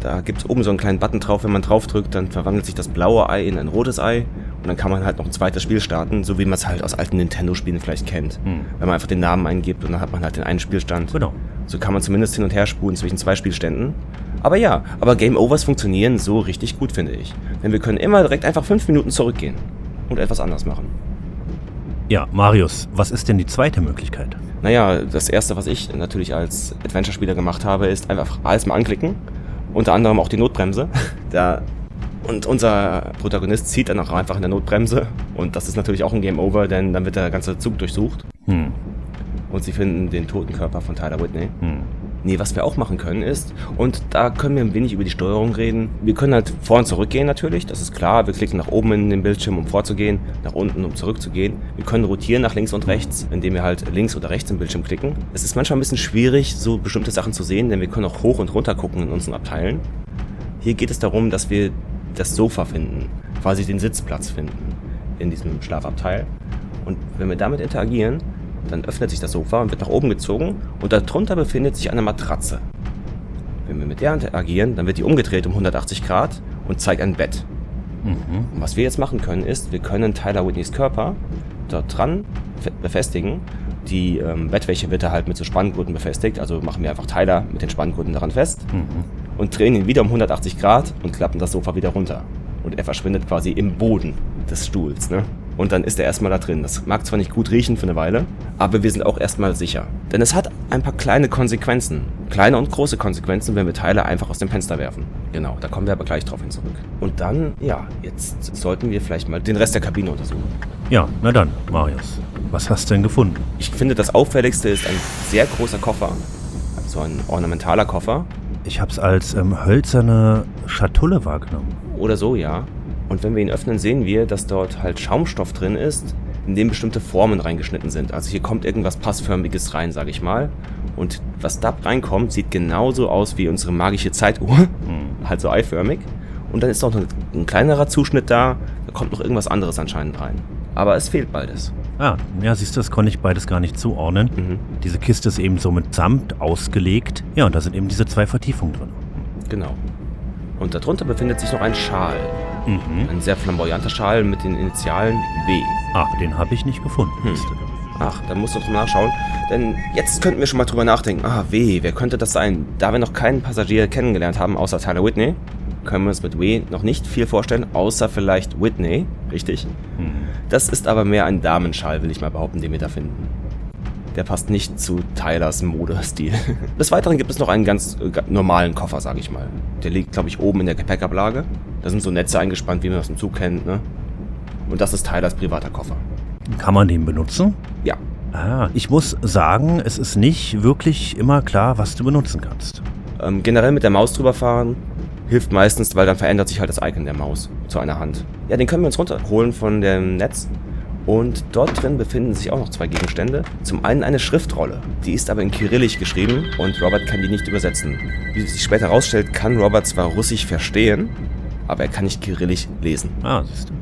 da gibt es oben so einen kleinen Button drauf. Wenn man drauf drückt, dann verwandelt sich das blaue Ei in ein rotes Ei. Und dann kann man halt noch ein zweites Spiel starten, so wie man es halt aus alten Nintendo-Spielen vielleicht kennt. Hm. Wenn man einfach den Namen eingibt und dann hat man halt den einen Spielstand. Genau. So kann man zumindest hin und her spulen zwischen zwei Spielständen. Aber ja, aber Game Overs funktionieren so richtig gut, finde ich. Denn wir können immer direkt einfach fünf Minuten zurückgehen und etwas anders machen. Ja, Marius, was ist denn die zweite Möglichkeit? Naja, das erste, was ich natürlich als Adventure-Spieler gemacht habe, ist einfach alles mal anklicken. Unter anderem auch die Notbremse. [laughs] Da und unser Protagonist zieht dann auch einfach in der Notbremse. Und das ist natürlich auch ein Game Over, denn dann wird der ganze Zug durchsucht. Hm, Und sie finden den toten Körper von Tyler Whitney. hm. Nee, was wir auch machen können ist, und da können wir ein wenig über die Steuerung reden. Wir können halt vor und zurück gehen natürlich, das ist klar. Wir klicken nach oben in den Bildschirm, um vorzugehen, nach unten, um zurückzugehen. Wir können rotieren nach links und rechts, indem wir halt links oder rechts im Bildschirm klicken. Es ist manchmal ein bisschen schwierig, so bestimmte Sachen zu sehen, denn wir können auch hoch und runter gucken in unseren Abteilen. Hier geht es darum, dass wir das Sofa finden, quasi den Sitzplatz finden in diesem Schlafabteil. Und wenn wir damit interagieren, dann öffnet sich das Sofa und wird nach oben gezogen und darunter befindet sich eine Matratze. Wenn wir mit der interagieren, dann wird die umgedreht um 180 Grad und zeigt ein Bett. Und was wir jetzt machen können, ist, wir können Tyler Whitneys Körper dort dran fe- befestigen. Die ähm, Bettwäsche wird da halt mit so Spanngurten befestigt, also machen wir einfach Tyler mit den Spanngurten daran fest und drehen ihn wieder um 180 Grad und klappen das Sofa wieder runter. Und er verschwindet quasi im Boden des Stuhls, ne? Und dann ist er erstmal da drin. Das mag zwar nicht gut riechen für eine Weile, aber wir sind auch erstmal sicher. Denn es hat ein paar kleine Konsequenzen. Kleine und große Konsequenzen, wenn wir Teile einfach aus dem Fenster werfen. Genau, da kommen wir aber gleich drauf hin zurück. Und dann, ja, jetzt sollten wir vielleicht mal den Rest der Kabine untersuchen. Ja, na dann, Marius. Was hast du denn gefunden? Ich finde, das auffälligste ist ein sehr großer Koffer. So ein ornamentaler Koffer. Ich hab's als ähm, hölzerne Schatulle wahrgenommen. Oder so, ja. Und wenn wir ihn öffnen, sehen wir, dass dort halt Schaumstoff drin ist, in dem bestimmte Formen reingeschnitten sind. Also hier kommt irgendwas Passförmiges rein, sage ich mal. Und was da reinkommt, sieht genauso aus wie unsere magische Zeituhr. Halt so eiförmig. Und dann ist noch ein, ein kleinerer Zuschnitt da. Da kommt noch irgendwas anderes anscheinend rein. Aber es fehlt beides. Ah, ja, siehst du, das konnte ich beides gar nicht zuordnen. Mhm. Diese Kiste ist eben so mit Samt ausgelegt. Ja, und da sind eben diese zwei Vertiefungen drin. Genau. Und darunter befindet sich noch ein Schal. Mhm. Ein sehr flamboyanter Schal mit den Initialen W. Ach, den habe ich nicht gefunden. Hm. Ach, dann musst du noch nachschauen. Denn jetzt könnten wir schon mal drüber nachdenken. Ah, W, wer könnte das sein? Da wir noch keinen Passagier kennengelernt haben, außer Tyler Whitney, können wir uns mit W noch nicht viel vorstellen, außer vielleicht Whitney. Richtig? Hm. Das ist aber mehr ein Damenschal, will ich mal behaupten, den wir da finden. Der passt nicht zu Tylers Modestil. [laughs] Des Weiteren gibt es noch einen ganz äh, normalen Koffer, sage ich mal. Der liegt, glaube ich, oben in der Gepäckablage. Da sind so Netze eingespannt, wie man das im Zug kennt, ne? Und das ist Tylers privater Koffer. Kann man den benutzen? Ja, Ah, ich muss sagen, es ist nicht wirklich immer klar, was du benutzen kannst. Ähm, generell mit der Maus drüber fahren hilft meistens, weil dann verändert sich halt das Icon der Maus zu einer Hand. Ja, den können wir uns runterholen von dem Netz. Und dort drin befinden sich auch noch zwei Gegenstände. Zum einen eine Schriftrolle. Die ist aber in Kyrillisch geschrieben und Robert kann die nicht übersetzen. Wie sich später herausstellt, kann Robert zwar Russisch verstehen, aber er kann nicht Kyrillisch lesen. Ah, siehst du.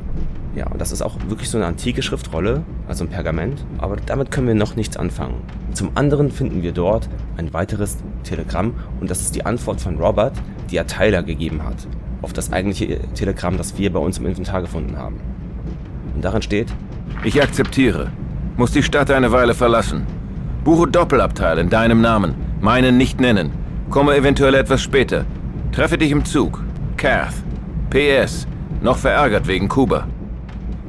Ja, und das ist auch wirklich so eine antike Schriftrolle, also ein Pergament, aber damit können wir noch nichts anfangen. Zum anderen finden wir dort ein weiteres Telegramm und das ist die Antwort von Robert, die er Tyler gegeben hat, auf das eigentliche Telegramm, das wir bei uns im Inventar gefunden haben. Und darin steht, Ich akzeptiere. Muss die Stadt eine Weile verlassen. Buche Doppelabteil in deinem Namen. Meinen nicht nennen. Komme eventuell etwas später. Treffe dich im Zug. Kath. PS. Noch verärgert wegen Kuba.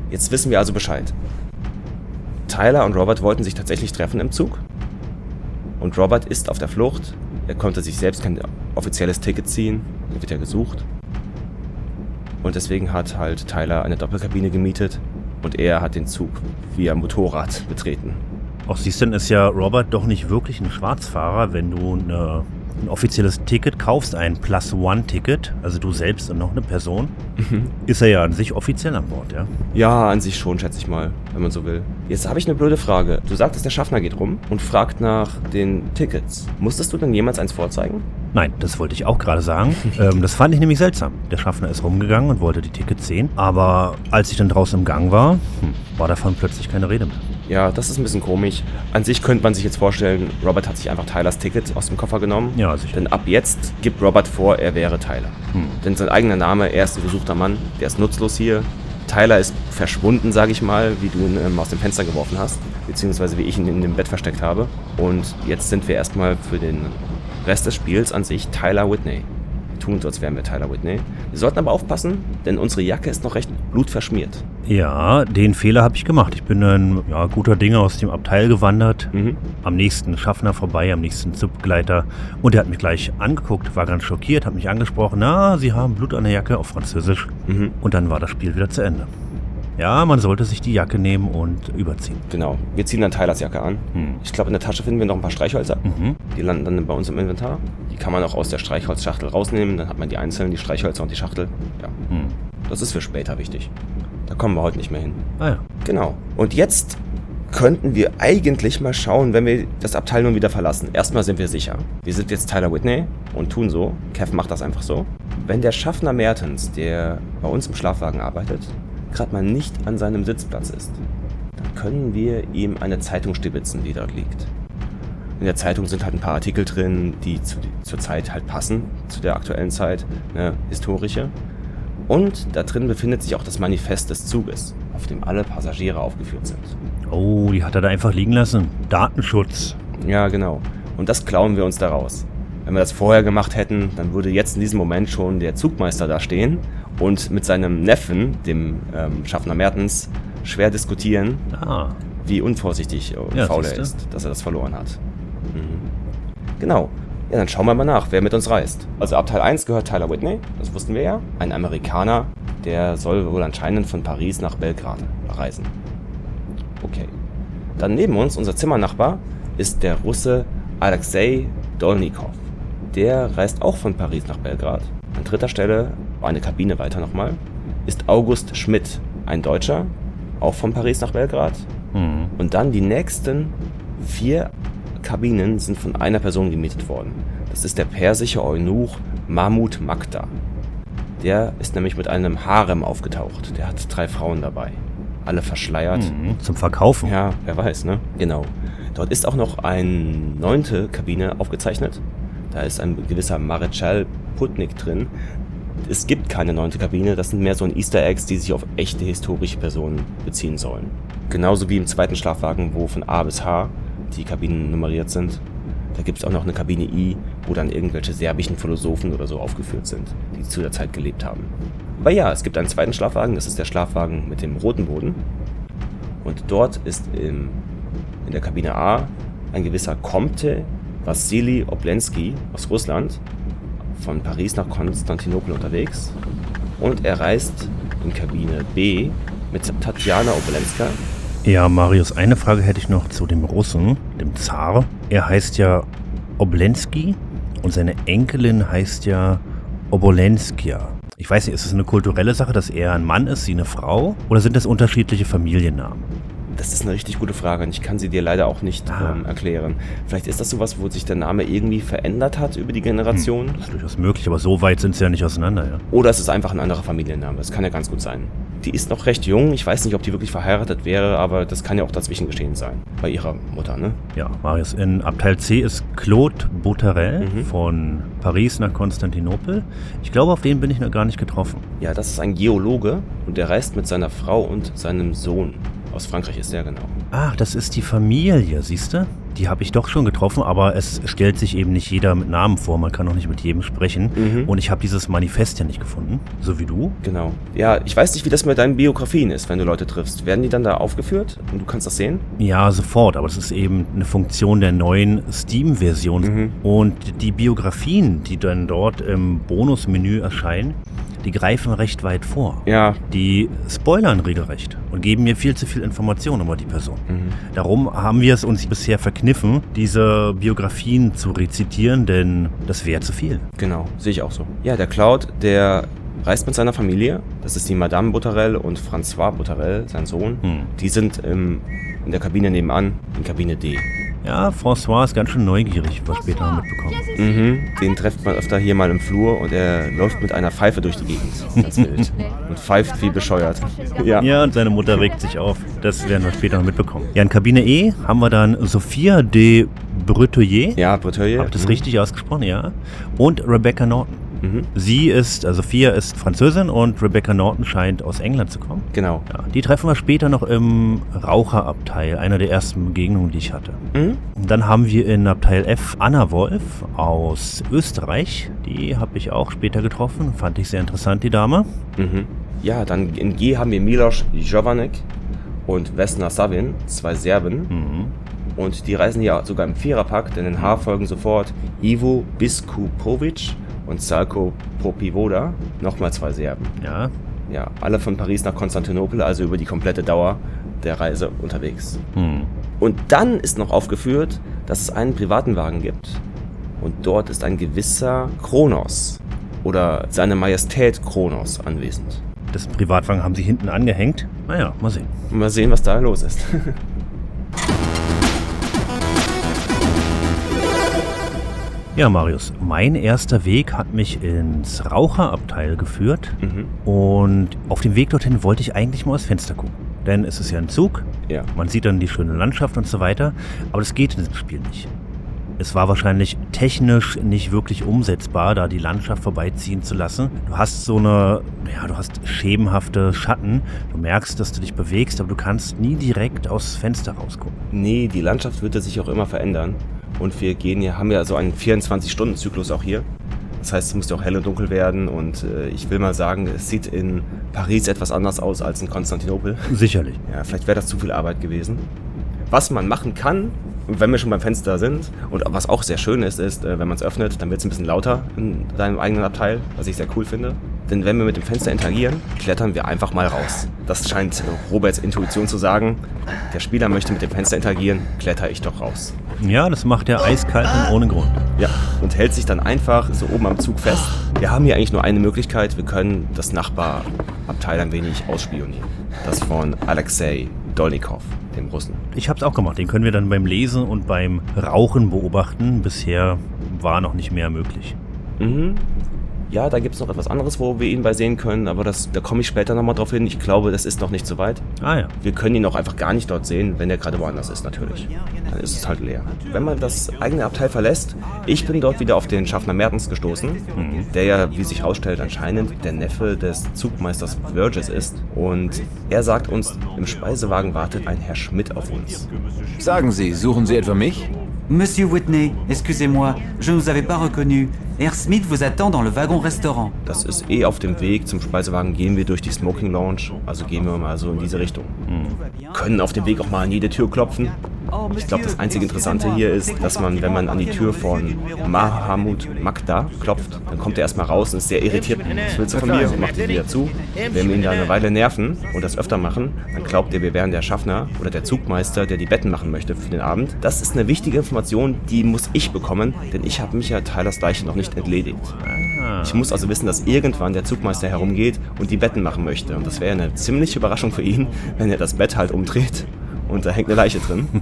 jetzt wissen wir also Bescheid. Tyler und Robert wollten sich tatsächlich treffen im Zug. Und Robert ist auf der Flucht. Er konnte sich selbst kein offizielles Ticket ziehen. Er wird ja gesucht. Und deswegen hat halt Tyler eine Doppelkabine gemietet. Und er hat den Zug via Motorrad betreten. Auch siehst du, dann ist ja Robert doch nicht wirklich ein Schwarzfahrer, wenn du eine ein offizielles Ticket kaufst, ein Plus-One-Ticket, also du selbst und noch eine Person, Mhm. ist er ja an sich offiziell an Bord, ja? Ja, an sich schon, schätze ich mal, wenn man so will. Jetzt habe ich eine blöde Frage. Du sagtest, der Schaffner geht rum und fragt nach den Tickets. Musstest du denn jemals eins vorzeigen? Nein, das wollte ich auch gerade sagen. [laughs] ähm, das fand ich nämlich seltsam. Der Schaffner ist rumgegangen und wollte die Tickets sehen, aber als ich dann draußen im Gang war, hm, war davon plötzlich keine Rede mehr. Ja, das ist ein bisschen komisch. An sich könnte man sich jetzt vorstellen, Robert hat sich einfach Tylers Ticket aus dem Koffer genommen. Ja, sicher. Denn ab jetzt gibt Robert vor, er wäre Tyler. Hm. Denn sein eigener Name, er ist ein gesuchter Mann, der ist nutzlos hier. Tyler ist verschwunden, sage ich mal, wie du ihn ähm, aus dem Fenster geworfen hast, beziehungsweise wie ich ihn in dem Bett versteckt habe. Und jetzt sind wir erstmal für den Rest des Spiels an sich Tyler Whitney. Wir tun so, als wären wir Tyler Whitney. Wir sollten aber aufpassen, denn unsere Jacke ist noch recht blutverschmiert. Ja, den Fehler habe ich gemacht. Ich bin dann ja, guter Dinge aus dem Abteil gewandert, Mhm. am nächsten Schaffner vorbei, am nächsten Zugbegleiter. Und er hat mich gleich angeguckt, war ganz schockiert, hat mich angesprochen, na, Sie haben Blut an der Jacke auf Französisch. Mhm. Und dann war das Spiel wieder zu Ende. Ja, man sollte sich die Jacke nehmen und überziehen. Genau. Wir ziehen dann Tylers Jacke an. Hm. Ich glaube, in der Tasche finden wir noch ein paar Streichhölzer. Mhm. Die landen dann bei uns im Inventar. Die kann man auch aus der Streichholzschachtel rausnehmen. Dann hat man die einzelnen, die Streichhölzer und die Schachtel. Ja, Hm. das ist für später wichtig. Da kommen wir heute nicht mehr hin. Ah ja. Genau. Und jetzt könnten wir eigentlich mal schauen, wenn wir das Abteil nun wieder verlassen. Erstmal sind wir sicher. Wir sind jetzt Tyler Whitney und tun so. Kev macht das einfach so. Wenn der Schaffner Mertens, der bei uns im Schlafwagen arbeitet, gerade mal nicht an seinem Sitzplatz ist, dann können wir ihm eine Zeitung stibitzen, die dort liegt. In der Zeitung sind halt ein paar Artikel drin, die zu, zur Zeit halt passen, zu der aktuellen Zeit, ne, historische. Und da drin befindet sich auch das Manifest des Zuges, auf dem alle Passagiere aufgeführt sind. Oh, die hat er da einfach liegen lassen. Datenschutz. Ja, genau. Und das klauen wir uns daraus. Wenn wir das vorher gemacht hätten, dann würde jetzt in diesem Moment schon der Zugmeister da stehen und mit seinem Neffen, dem ähm, Schaffner Mertens, schwer diskutieren, Ah, wie unvorsichtig und Ja, faul er ist, dass er das verloren hat. Mhm. Genau. Ja, dann schauen wir mal nach, wer mit uns reist. Also Abteil 1 gehört Tyler Whitney, das wussten wir ja. Ein Amerikaner, der soll wohl anscheinend von Paris nach Belgrad reisen. Okay. Dann neben uns, unser Zimmernachbar, ist der Russe Alexei Dolnikov. Der reist auch von Paris nach Belgrad. An dritter Stelle, eine Kabine weiter nochmal, ist August Schmidt, ein Deutscher, auch von Paris nach Belgrad. hm. Und dann die nächsten vier Kabinen sind von einer Person gemietet worden. Das ist der persische Eunuch Mahmud Makta. Der ist nämlich mit einem Harem aufgetaucht. Der hat drei Frauen dabei. Alle verschleiert. Mhm. Zum Verkaufen. Ja, wer weiß, ne? Genau. Dort ist auch noch eine neunte Kabine aufgezeichnet. Da ist ein gewisser Marechal Putnik drin. Es gibt keine neunte Kabine, das sind mehr so ein Easter Eggs, die sich auf echte historische Personen beziehen sollen. Genauso wie im zweiten Schlafwagen, wo von A bis H die Kabinen nummeriert sind. Da gibt es auch noch eine Kabine I, wo dann irgendwelche serbischen Philosophen oder so aufgeführt sind, die zu der Zeit gelebt haben. Aber ja, es gibt einen zweiten Schlafwagen, das ist der Schlafwagen mit dem roten Boden. Und dort ist im, in der Kabine A ein gewisser Comte Wassili Oblensky aus Russland von Paris nach Konstantinopel unterwegs. Und er reist in Kabine B mit Tatjana Obolenska. Ja, Marius, eine Frage hätte ich noch zu dem Russen, dem Zar. Er heißt ja Oblensky und seine Enkelin heißt ja Obolenskia. Ich weiß nicht, ist es eine kulturelle Sache, dass er ein Mann ist, sie eine Frau? Oder sind das unterschiedliche Familiennamen? Das ist eine richtig gute Frage und ich kann sie dir leider auch nicht Ah. ähm, erklären. Vielleicht ist das sowas, wo sich der Name irgendwie verändert hat über die Generation. Das ist durchaus möglich, aber so weit sind sie ja nicht auseinander, ja. Oder es ist einfach ein anderer Familienname. Das kann ja ganz gut sein. Die ist noch recht jung. Ich weiß nicht, ob die wirklich verheiratet wäre, aber das kann ja auch dazwischen geschehen sein. Bei ihrer Mutter, ne? Ja, Marius, in Abteil C ist Claude Bouterel Mhm. von Paris nach Konstantinopel. Ich glaube, auf den bin ich noch gar nicht getroffen. Ja, das ist ein Geologe und der reist mit seiner Frau und seinem Sohn. Aus Frankreich ist der genau. Ach, das ist die Familie, siehst du? Die habe ich doch schon getroffen, aber es stellt sich eben nicht jeder mit Namen vor. Man kann auch nicht mit jedem sprechen. Mhm. Und ich habe dieses Manifest ja nicht gefunden, so wie du. Genau. Ja, ich weiß nicht, wie das mit deinen Biografien ist, wenn du Leute triffst. Werden die dann da aufgeführt und du kannst das sehen? Ja, sofort, aber das ist eben eine Funktion der neuen Steam-Version. Mhm. Und die Biografien, die dann dort im Bonusmenü erscheinen, die greifen recht weit vor. Ja. Die spoilern regelrecht und geben mir viel zu viel Information über die Person. Mhm. Darum haben wir es uns bisher verkniffen, verkniffen, diese Biografien zu rezitieren, denn das wäre zu viel. Genau, sehe ich auch so. Ja, der Cloud, der reist mit seiner Familie. Das ist die Madame Boutarel und François Boutarel, sein Sohn. Hm. Die sind im, in der Kabine nebenan, in Kabine D. Ja, François ist ganz schön neugierig, was später noch mitbekommen. Mhm. Den trifft man öfter hier mal im Flur und er läuft mit einer Pfeife durch die Gegend. Ganz wild. Und pfeift wie bescheuert. Ja. Ja, und seine Mutter regt sich auf. Das werden wir später noch mitbekommen. Ja, in Kabine E haben wir dann Sophia de Breteuil. Ja, Breteuil. Habe ich das Mhm. richtig ausgesprochen? Ja. Und Rebecca Norton. Mhm. Sie ist, also Sophia ist Französin und Rebecca Norton scheint aus England zu kommen. Genau. Ja, die treffen wir später noch im Raucherabteil, einer der ersten Begegnungen, die ich hatte. Mhm. Dann haben wir in Abteil F Anna Wolf aus Österreich. Die habe ich auch später getroffen. Fand ich sehr interessant, die Dame. Mhm. Ja, dann in G haben wir Milos Jovanek und Vesna Savin, zwei Serben. Mhm. Und die reisen hier sogar im Viererpack, denn in H folgen sofort Ivo Biskupovic und Salko Popivoda, nochmal zwei Serben. Ja, Ja, alle von Paris nach Konstantinopel, also über die komplette Dauer der Reise unterwegs. hm. Und dann ist noch aufgeführt, dass es einen privaten Wagen gibt. Und dort ist ein gewisser Kronos oder seine Majestät Kronos anwesend. Das Privatwagen haben sie hinten angehängt. Naja, mal sehen. Mal sehen, was da los ist. [laughs] Ja, Marius, mein erster Weg hat mich ins Raucherabteil geführt. mhm. Und auf dem Weg dorthin wollte ich eigentlich mal aus Fenster gucken. Denn es ist ja ein Zug, Ja. man sieht dann die schöne Landschaft und so weiter. Aber das geht in diesem Spiel nicht. Es war wahrscheinlich technisch nicht wirklich umsetzbar, da die Landschaft vorbeiziehen zu lassen. Du hast so eine, ja, du hast schemenhafte Schatten. Du merkst, dass du dich bewegst, aber du kannst nie direkt aus Fenster rausgucken. Nee, die Landschaft wird sich auch immer verändern. Und wir gehen hier, haben ja so einen 24-Stunden-Zyklus auch hier. Das heißt, es muss ja auch hell und dunkel werden. Und äh, ich will mal sagen, es sieht in Paris etwas anders aus als in Konstantinopel. Sicherlich. Ja, vielleicht wäre das zu viel Arbeit gewesen. Was man machen kann, wenn wir schon beim Fenster sind, und was auch sehr schön ist, ist, äh, wenn man es öffnet, dann wird es ein bisschen lauter in deinem eigenen Abteil, was ich sehr cool finde. Denn wenn wir mit dem Fenster interagieren, klettern wir einfach mal raus. Das scheint Roberts Intuition zu sagen. Der Spieler möchte mit dem Fenster interagieren, kletter ich doch raus. Ja, das macht er eiskalt und ohne Grund. Ja, und hält sich dann einfach so oben am Zug fest. Wir haben hier eigentlich nur eine Möglichkeit, wir können das Nachbarabteil ein wenig ausspionieren. Das von Alexei Dolnikov, dem Russen. Ich hab's auch gemacht. Den können wir dann beim Lesen und beim Rauchen beobachten. Bisher war noch nicht mehr möglich. Mhm. Ja, da gibt es noch etwas anderes, wo wir ihn bei sehen können, aber das, da komme ich später nochmal drauf hin. Ich glaube, das ist noch nicht so weit. Ah ja. Wir können ihn auch einfach gar nicht dort sehen, wenn er gerade woanders ist, natürlich. Dann ist es halt leer. Wenn man das eigene Abteil verlässt, ich bin dort wieder auf den Schaffner Mertens gestoßen, der ja, wie sich herausstellt, anscheinend der Neffe des Zugmeisters Burgess ist. Und er sagt uns, im Speisewagen wartet ein Herr Schmidt auf uns. Sagen Sie, suchen Sie etwa mich? Monsieur Whitney, excusez-moi, je ne vous avais pas reconnu. Herr Smith vous attend dans le wagon-restaurant. Das ist eh auf dem Weg zum Speisewagen, gehen wir durch die Smoking Lounge, also gehen wir mal so in diese Richtung. Können auf dem Weg auch mal an jede Tür klopfen. Ich glaube, das einzige Interessante hier ist, dass man, wenn man an die Tür von Mahamud Magda klopft, dann kommt er erstmal raus und ist sehr irritiert. Was willst du von mir? Und macht die wieder zu. Wenn wir ihn da eine Weile nerven und das öfter machen, dann glaubt er, wir wären der Schaffner oder der Zugmeister, der die Betten machen möchte für den Abend. Das ist eine wichtige Information, die muss ich bekommen, denn ich habe mich ja Tylers Leiche noch nicht entledigt. Ich muss also wissen, dass irgendwann der Zugmeister herumgeht und die Betten machen möchte. Und das wäre eine ziemliche Überraschung für ihn, wenn er das Bett halt umdreht und da hängt eine Leiche drin. [laughs]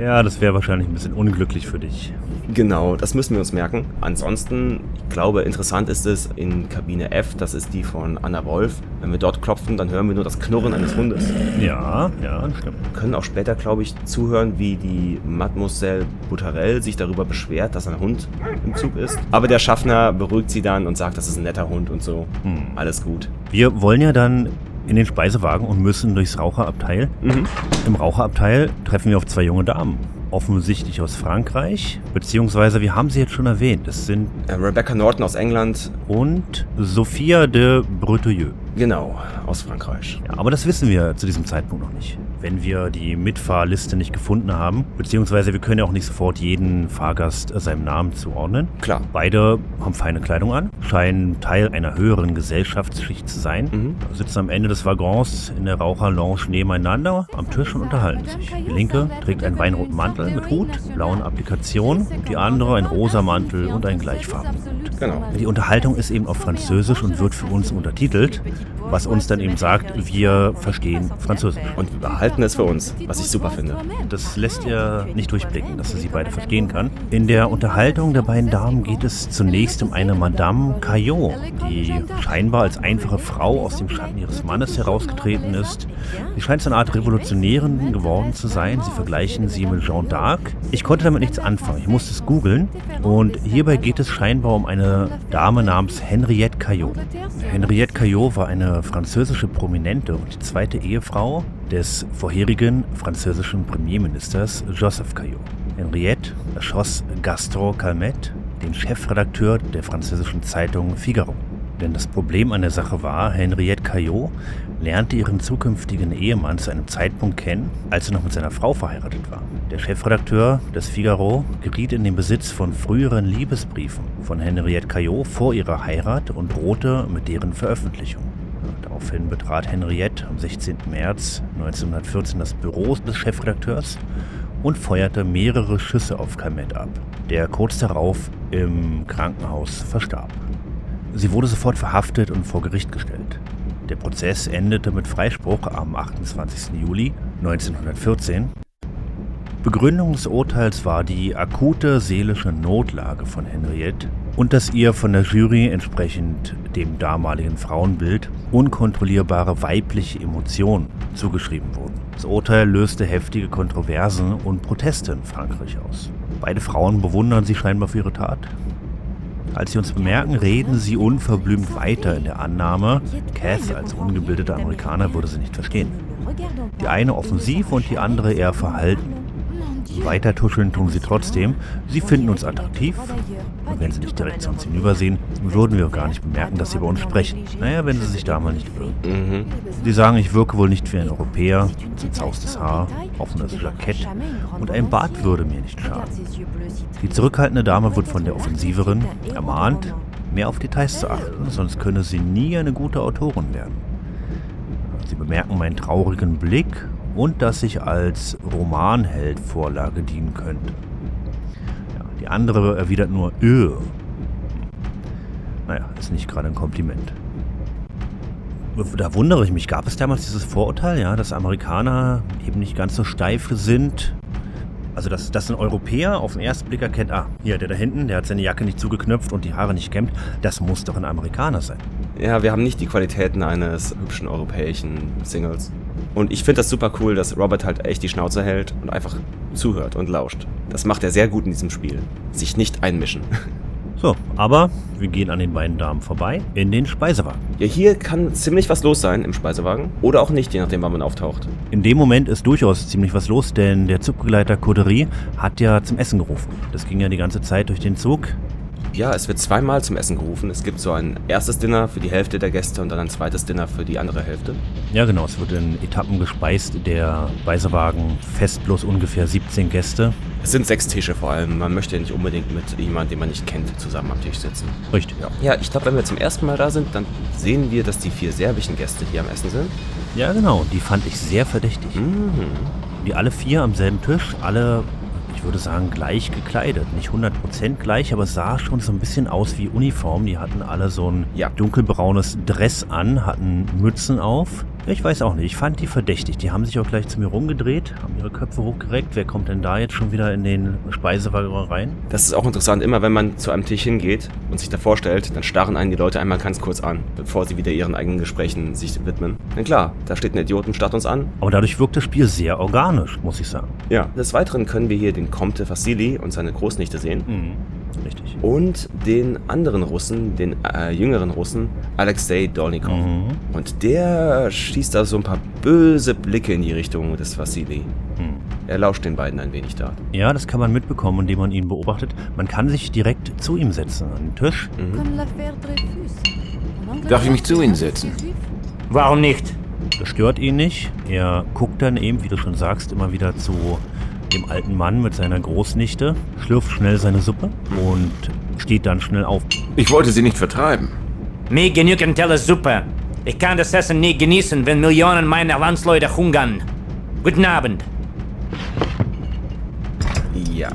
Ja, das wäre wahrscheinlich ein bisschen unglücklich für dich. Genau, das müssen wir uns merken. Ansonsten, ich glaube, interessant ist es in Kabine F, das ist die von Anna Wolf. Wenn wir dort klopfen, dann hören wir nur das Knurren eines Hundes. Ja, ja, stimmt. Wir können auch später, glaube ich, zuhören, wie die Mademoiselle Boutarel sich darüber beschwert, dass ein Hund im Zug ist. Aber der Schaffner beruhigt sie dann und sagt, das ist ein netter Hund und so. Alles gut. Wir wollen ja dann in den Speisewagen und müssen durchs Raucherabteil. Mhm. Im Raucherabteil treffen wir auf zwei junge Damen. Offensichtlich aus Frankreich, beziehungsweise wir haben sie jetzt schon erwähnt. Es sind Äh, Rebecca Norton aus England, und Sophia de Breteuil. genau, aus Frankreich. Ja, aber das wissen wir zu diesem Zeitpunkt noch nicht. Wenn wir die Mitfahrliste nicht gefunden haben. Beziehungsweise wir können ja auch nicht sofort jeden Fahrgast äh, seinem Namen zuordnen. Klar. Beide haben feine Kleidung an, scheinen Teil einer höheren Gesellschaftsschicht zu sein, Mhm. sitzen am Ende des Waggons in der Raucherlounge nebeneinander am Tisch und unterhalten sich. Die linke trägt einen weinroten Mantel mit Hut, blauen Applikationen und die andere einen rosa Mantel und einen gleichfarbenen Hut. Genau. Die Unterhaltung ist eben auf Französisch und wird für uns untertitelt, was uns dann eben sagt, wir verstehen Französisch. Und wir behalten es für uns, was ich super finde. Das lässt ja nicht durchblicken, dass er sie beide verstehen kann. In der Unterhaltung der beiden Damen geht es zunächst um eine Madame Caillot, die scheinbar als einfache Frau aus dem Schatten ihres Mannes herausgetreten ist. Sie scheint so eine Art Revolutionärin geworden zu sein. Sie vergleichen sie mit Jeanne d'Arc. Ich konnte damit nichts anfangen. Ich musste es googeln. Und hierbei geht es scheinbar um eine Dame namens Henriette Caillot. Henriette Caillot war eine französische Prominente und die zweite Ehefrau des vorherigen französischen Premierministers Joseph Caillot. Henriette erschoss Gaston Calmette, den Chefredakteur der französischen Zeitung Figaro. Denn das Problem an der Sache war, Henriette Caillot lernte ihren zukünftigen Ehemann zu einem Zeitpunkt kennen, als er noch mit seiner Frau verheiratet war. Der Chefredakteur des Figaro geriet in den Besitz von früheren Liebesbriefen von Henriette Caillot vor ihrer Heirat und drohte mit deren Veröffentlichung. Daraufhin betrat Henriette am 16. März 1914 das Büro des Chefredakteurs und feuerte mehrere Schüsse auf Calmette ab, der kurz darauf im Krankenhaus verstarb. Sie wurde sofort verhaftet und vor Gericht gestellt. Der Prozess endete mit Freispruch am 28. Juli 1914. Begründung des Urteils war die akute seelische Notlage von Henriette und dass ihr von der Jury entsprechend dem damaligen Frauenbild unkontrollierbare weibliche Emotionen zugeschrieben wurden. Das Urteil löste heftige Kontroversen und Proteste in Frankreich aus. Beide Frauen bewundern sie scheinbar für ihre Tat. Als sie uns bemerken, reden sie unverblümt weiter in der Annahme, Cass als ungebildeter Amerikaner würde sie nicht verstehen. Die eine offensiv und die andere eher verhalten. Weiter tuscheln tun sie trotzdem. Sie finden uns attraktiv. Und wenn sie nicht direkt zu uns hinübersehen, würden wir gar nicht bemerken, dass sie bei uns sprechen. Naja, wenn sie sich da mal nicht irren. Mhm. Sie sagen, ich wirke wohl nicht wie ein Europäer. Zerzaustes Haar, offenes Jackett und ein Bart würde mir nicht schaden. Die zurückhaltende Dame wird von der Offensiveren ermahnt, mehr auf Details zu achten, sonst könne sie nie eine gute Autorin werden. Sie bemerken meinen traurigen Blick und dass ich als Romanheld-Vorlage dienen könnte. Ja, die andere erwidert nur Öh. Naja, ist nicht gerade ein Kompliment. Da wundere ich mich, gab es damals dieses Vorurteil, ja, dass Amerikaner eben nicht ganz so steif sind? Also, dass, dass ein Europäer auf den ersten Blick erkennt, ah, hier, der da hinten, der hat seine Jacke nicht zugeknöpft und die Haare nicht kämmt, das muss doch ein Amerikaner sein. Ja, wir haben nicht die Qualitäten eines hübschen europäischen Singles. Und ich finde das super cool, dass Robert halt echt die Schnauze hält und einfach zuhört und lauscht. Das macht er sehr gut in diesem Spiel. Sich nicht einmischen. [laughs] So, aber wir gehen an den beiden Damen vorbei in den Speisewagen. Ja, hier kann ziemlich was los sein im Speisewagen. Oder auch nicht, je nachdem, wann man auftaucht. In dem Moment ist durchaus ziemlich was los, denn der Zugbegleiter Coterie hat ja zum Essen gerufen. Das ging ja die ganze Zeit durch den Zug. Ja, es wird zweimal zum Essen gerufen. Es gibt so ein erstes Dinner für die Hälfte der Gäste und dann ein zweites Dinner für die andere Hälfte. Ja, genau, es wird in Etappen gespeist. Der Speisewagen fest bloß ungefähr 17 Gäste. Es sind sechs Tische vor allem. Man möchte nicht unbedingt mit jemandem, den man nicht kennt, zusammen am Tisch sitzen. Richtig, ja. Ja, ich glaube, wenn wir zum ersten Mal da sind, dann sehen wir, dass die vier serbischen Gäste hier am Essen sind. Ja, genau, die fand ich sehr verdächtig. Mhm. Die alle vier am selben Tisch, alle, ich würde sagen, gleich gekleidet. Nicht 100% gleich, aber es sah schon so ein bisschen aus wie Uniform. Die hatten alle so ein Ja. dunkelbraunes Dress an, hatten Mützen auf. Ich weiß auch nicht, ich fand die verdächtig. Die haben sich auch gleich zu mir rumgedreht, haben ihre Köpfe hochgereckt. Wer kommt denn da jetzt schon wieder in den Speisewagen rein? Das ist auch interessant. Immer wenn man zu einem Tisch hingeht und sich da vorstellt, dann starren einen die Leute einmal ganz kurz an, bevor sie wieder ihren eigenen Gesprächen sich widmen. Denn klar, da steht ein Idiot und starrt uns an. Aber dadurch wirkt das Spiel sehr organisch, muss ich sagen. Ja. Des Weiteren können wir hier den Comte Vassili und seine Großnichte sehen. Mhm. Richtig. Und den anderen Russen, den äh, jüngeren Russen, Alexei Dolnikov. Mhm. Und der schießt da so ein paar böse Blicke in die Richtung des Vassili. Mhm. Er lauscht den beiden ein wenig da. Ja, das kann man mitbekommen, indem man ihn beobachtet. Man kann sich direkt zu ihm setzen an den Tisch. Mhm. Darf ich mich zu Ihnen setzen? Warum nicht? Das stört ihn nicht. Er guckt dann eben, wie du schon sagst, immer wieder zu dem alten Mann mit seiner Großnichte, schlürft schnell seine Suppe und steht dann schnell auf. Ich wollte sie nicht vertreiben. Mir genügend Teller Suppe. Ich kann das Essen nicht genießen, wenn Millionen meiner Landsleute hungern. Guten Abend. Ja.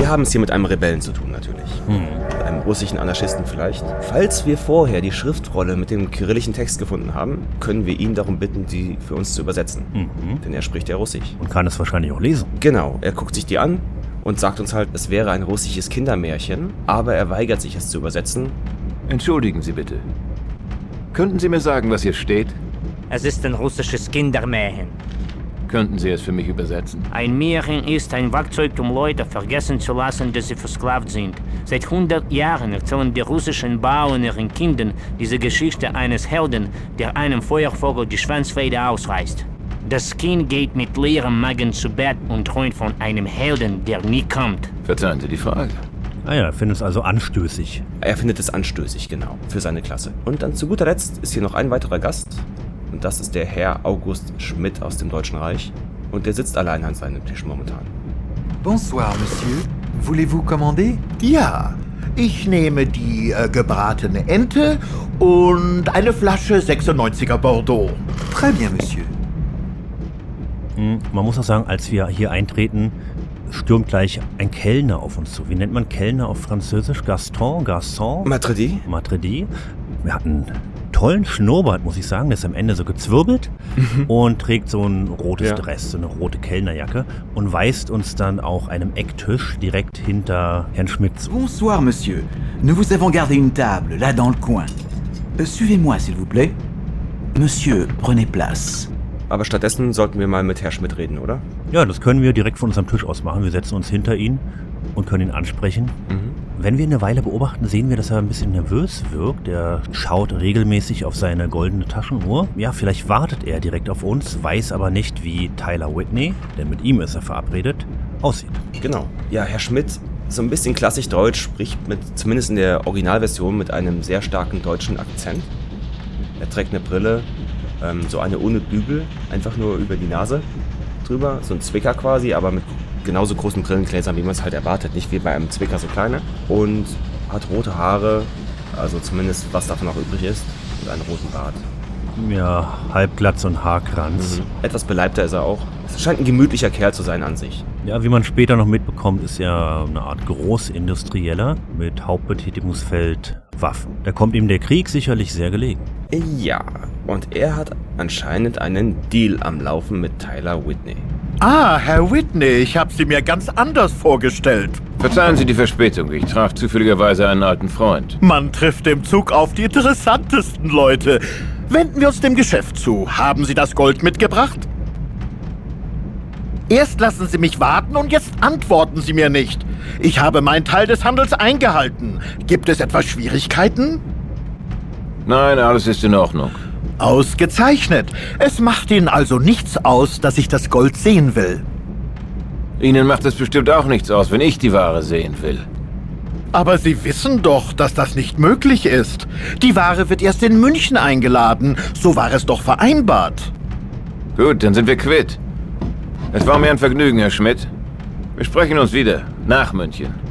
Wir haben es hier mit einem Rebellen zu tun, natürlich. Mit einem russischen Anarchisten vielleicht. Falls wir vorher die Schriftrolle mit dem kyrillischen Text gefunden haben, können wir ihn darum bitten, die für uns zu übersetzen. Denn er spricht ja Russisch. Und kann es wahrscheinlich auch lesen. Genau, er guckt sich die an und sagt uns halt, es wäre ein russisches Kindermärchen, aber er weigert sich es zu übersetzen. Entschuldigen Sie bitte. Könnten Sie mir sagen, was hier steht? Es ist ein russisches Kindermärchen. Könnten Sie es für mich übersetzen? Ein Märchen ist ein Werkzeug, um Leute vergessen zu lassen, dass sie versklavt sind. Seit 100 Jahren erzählen die russischen Bauern ihren Kindern diese Geschichte eines Helden, der einem Feuervogel die Schwanzfeder ausreißt. Das Kind geht mit leerem Magen zu Bett und träumt von einem Helden, der nie kommt. Verzeihen Sie die Frage. Ah ja, findet es also anstößig. Er findet es anstößig, genau, für seine Klasse. Und dann zu guter Letzt ist hier noch ein weiterer Gast. Und das ist der Herr August Schmidt aus dem Deutschen Reich. Und der sitzt allein an seinem Tisch momentan. Bonsoir, Monsieur. Voulez-vous commander Ja, ich nehme die äh, gebratene Ente und eine Flasche 96er Bordeaux. Très bien, Monsieur. Hm, Man muss auch sagen, als wir hier eintreten, stürmt gleich ein Kellner auf uns zu. Wie nennt man Kellner auf Französisch? Gaston? Garçon? Matredi? Matredi. Wir hatten tollen Schnurrbart, muss ich sagen. Der ist am Ende so gezwirbelt und trägt so ein rotes Ja. Dress, so eine rote Kellnerjacke und weist uns dann auch einem Ecktisch direkt hinter Herrn Schmidt zu. Bonsoir, Monsieur. Nous vous avons gardé une table, là dans le coin. Euh, Suivez-moi, s'il vous plaît. Monsieur, prenez place. Aber stattdessen sollten wir mal mit Herr Schmidt reden, oder? Ja, das können wir direkt von unserem Tisch aus machen. Wir setzen uns hinter ihn und können ihn ansprechen. Wenn wir eine Weile beobachten, sehen wir, dass er ein bisschen nervös wirkt. Er schaut regelmäßig auf seine goldene Taschenuhr. Ja, vielleicht wartet er direkt auf uns, weiß aber nicht, wie Tyler Whitney, denn mit ihm ist er verabredet, aussieht. Genau. Ja, Herr Schmidt, so ein bisschen klassisch deutsch, spricht mit, zumindest in der Originalversion, mit einem sehr starken deutschen Akzent. Er trägt eine Brille, ähm, so eine ohne Bügel, einfach nur über die Nase drüber, so ein Zwicker quasi, aber mit genauso großen Brillengläsern, wie man es halt erwartet, nicht wie bei einem Zwicker so kleine. Und hat rote Haare, also zumindest was davon noch übrig ist, und einen roten Bart. Ja, halbglatz und Haarkranz. Etwas beleibter ist er auch. Es scheint ein gemütlicher Kerl zu sein an sich. Ja, wie man später noch mitbekommt, ist er eine Art Großindustrieller mit Hauptbetätigungsfeld Waffen. Da kommt ihm der Krieg sicherlich sehr gelegen. Ja, und er hat anscheinend einen Deal am Laufen mit Tyler Whitney. Ah, Herr Whitney, ich habe Sie mir ganz anders vorgestellt. Verzeihen Sie die Verspätung. Ich traf zufälligerweise einen alten Freund. Man trifft im Zug auf die interessantesten Leute. Wenden wir uns dem Geschäft zu. Haben Sie das Gold mitgebracht? Erst lassen Sie mich warten und jetzt antworten Sie mir nicht. Ich habe meinen Teil des Handels eingehalten. Gibt es etwa Schwierigkeiten? Nein, alles ist in Ordnung. Ausgezeichnet. Es macht Ihnen also nichts aus, dass ich das Gold sehen will. Ihnen macht es bestimmt auch nichts aus, wenn ich die Ware sehen will. Aber Sie wissen doch, dass das nicht möglich ist. Die Ware wird erst in München eingeladen. So war es doch vereinbart. Gut, dann sind wir quitt. Es war mir ein Vergnügen, Herr Schmidt. Wir sprechen uns wieder. Nach München.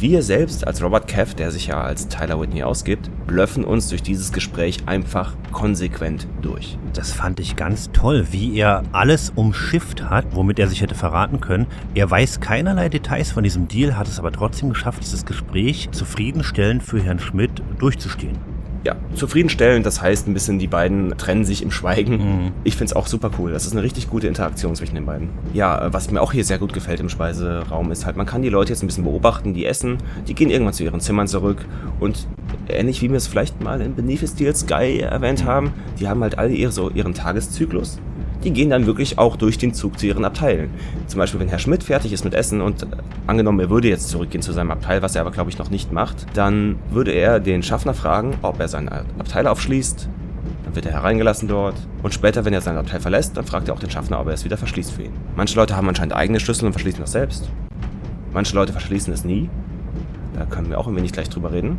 Wir selbst als Robert Kev, der sich ja als Tyler Whitney ausgibt, blöffen uns durch dieses Gespräch einfach konsequent durch. Das fand ich ganz toll, wie er alles umschifft hat, womit er sich hätte verraten können. Er weiß keinerlei Details von diesem Deal, hat es aber trotzdem geschafft, dieses Gespräch zufriedenstellend für Herrn Schmidt durchzustehen. Ja, zufriedenstellend, das heißt ein bisschen, die beiden trennen sich im Schweigen. Ich find's auch super cool. Das ist eine richtig gute Interaktion zwischen den beiden. Ja, äh, was mir auch hier sehr gut gefällt im Speiseraum ist halt, man kann die Leute jetzt ein bisschen beobachten, die essen, die gehen irgendwann zu ihren Zimmern zurück und ähnlich wie wir es vielleicht mal in Beneath Steel Sky erwähnt haben, die haben halt alle ihre, so ihren Tageszyklus. Die gehen dann wirklich auch durch den Zug zu ihren Abteilen. Zum Beispiel, wenn Herr Schmidt fertig ist mit Essen und äh, angenommen, er würde jetzt zurückgehen zu seinem Abteil, was er aber glaube ich noch nicht macht, dann würde er den Schaffner fragen, ob er sein Abteil aufschließt. Dann wird er hereingelassen dort. Und später, wenn er sein Abteil verlässt, dann fragt er auch den Schaffner, ob er es wieder verschließt für ihn. Manche Leute haben anscheinend eigene Schlüssel und verschließen das selbst. Manche Leute verschließen es nie. Da können wir auch ein wenig gleich drüber reden.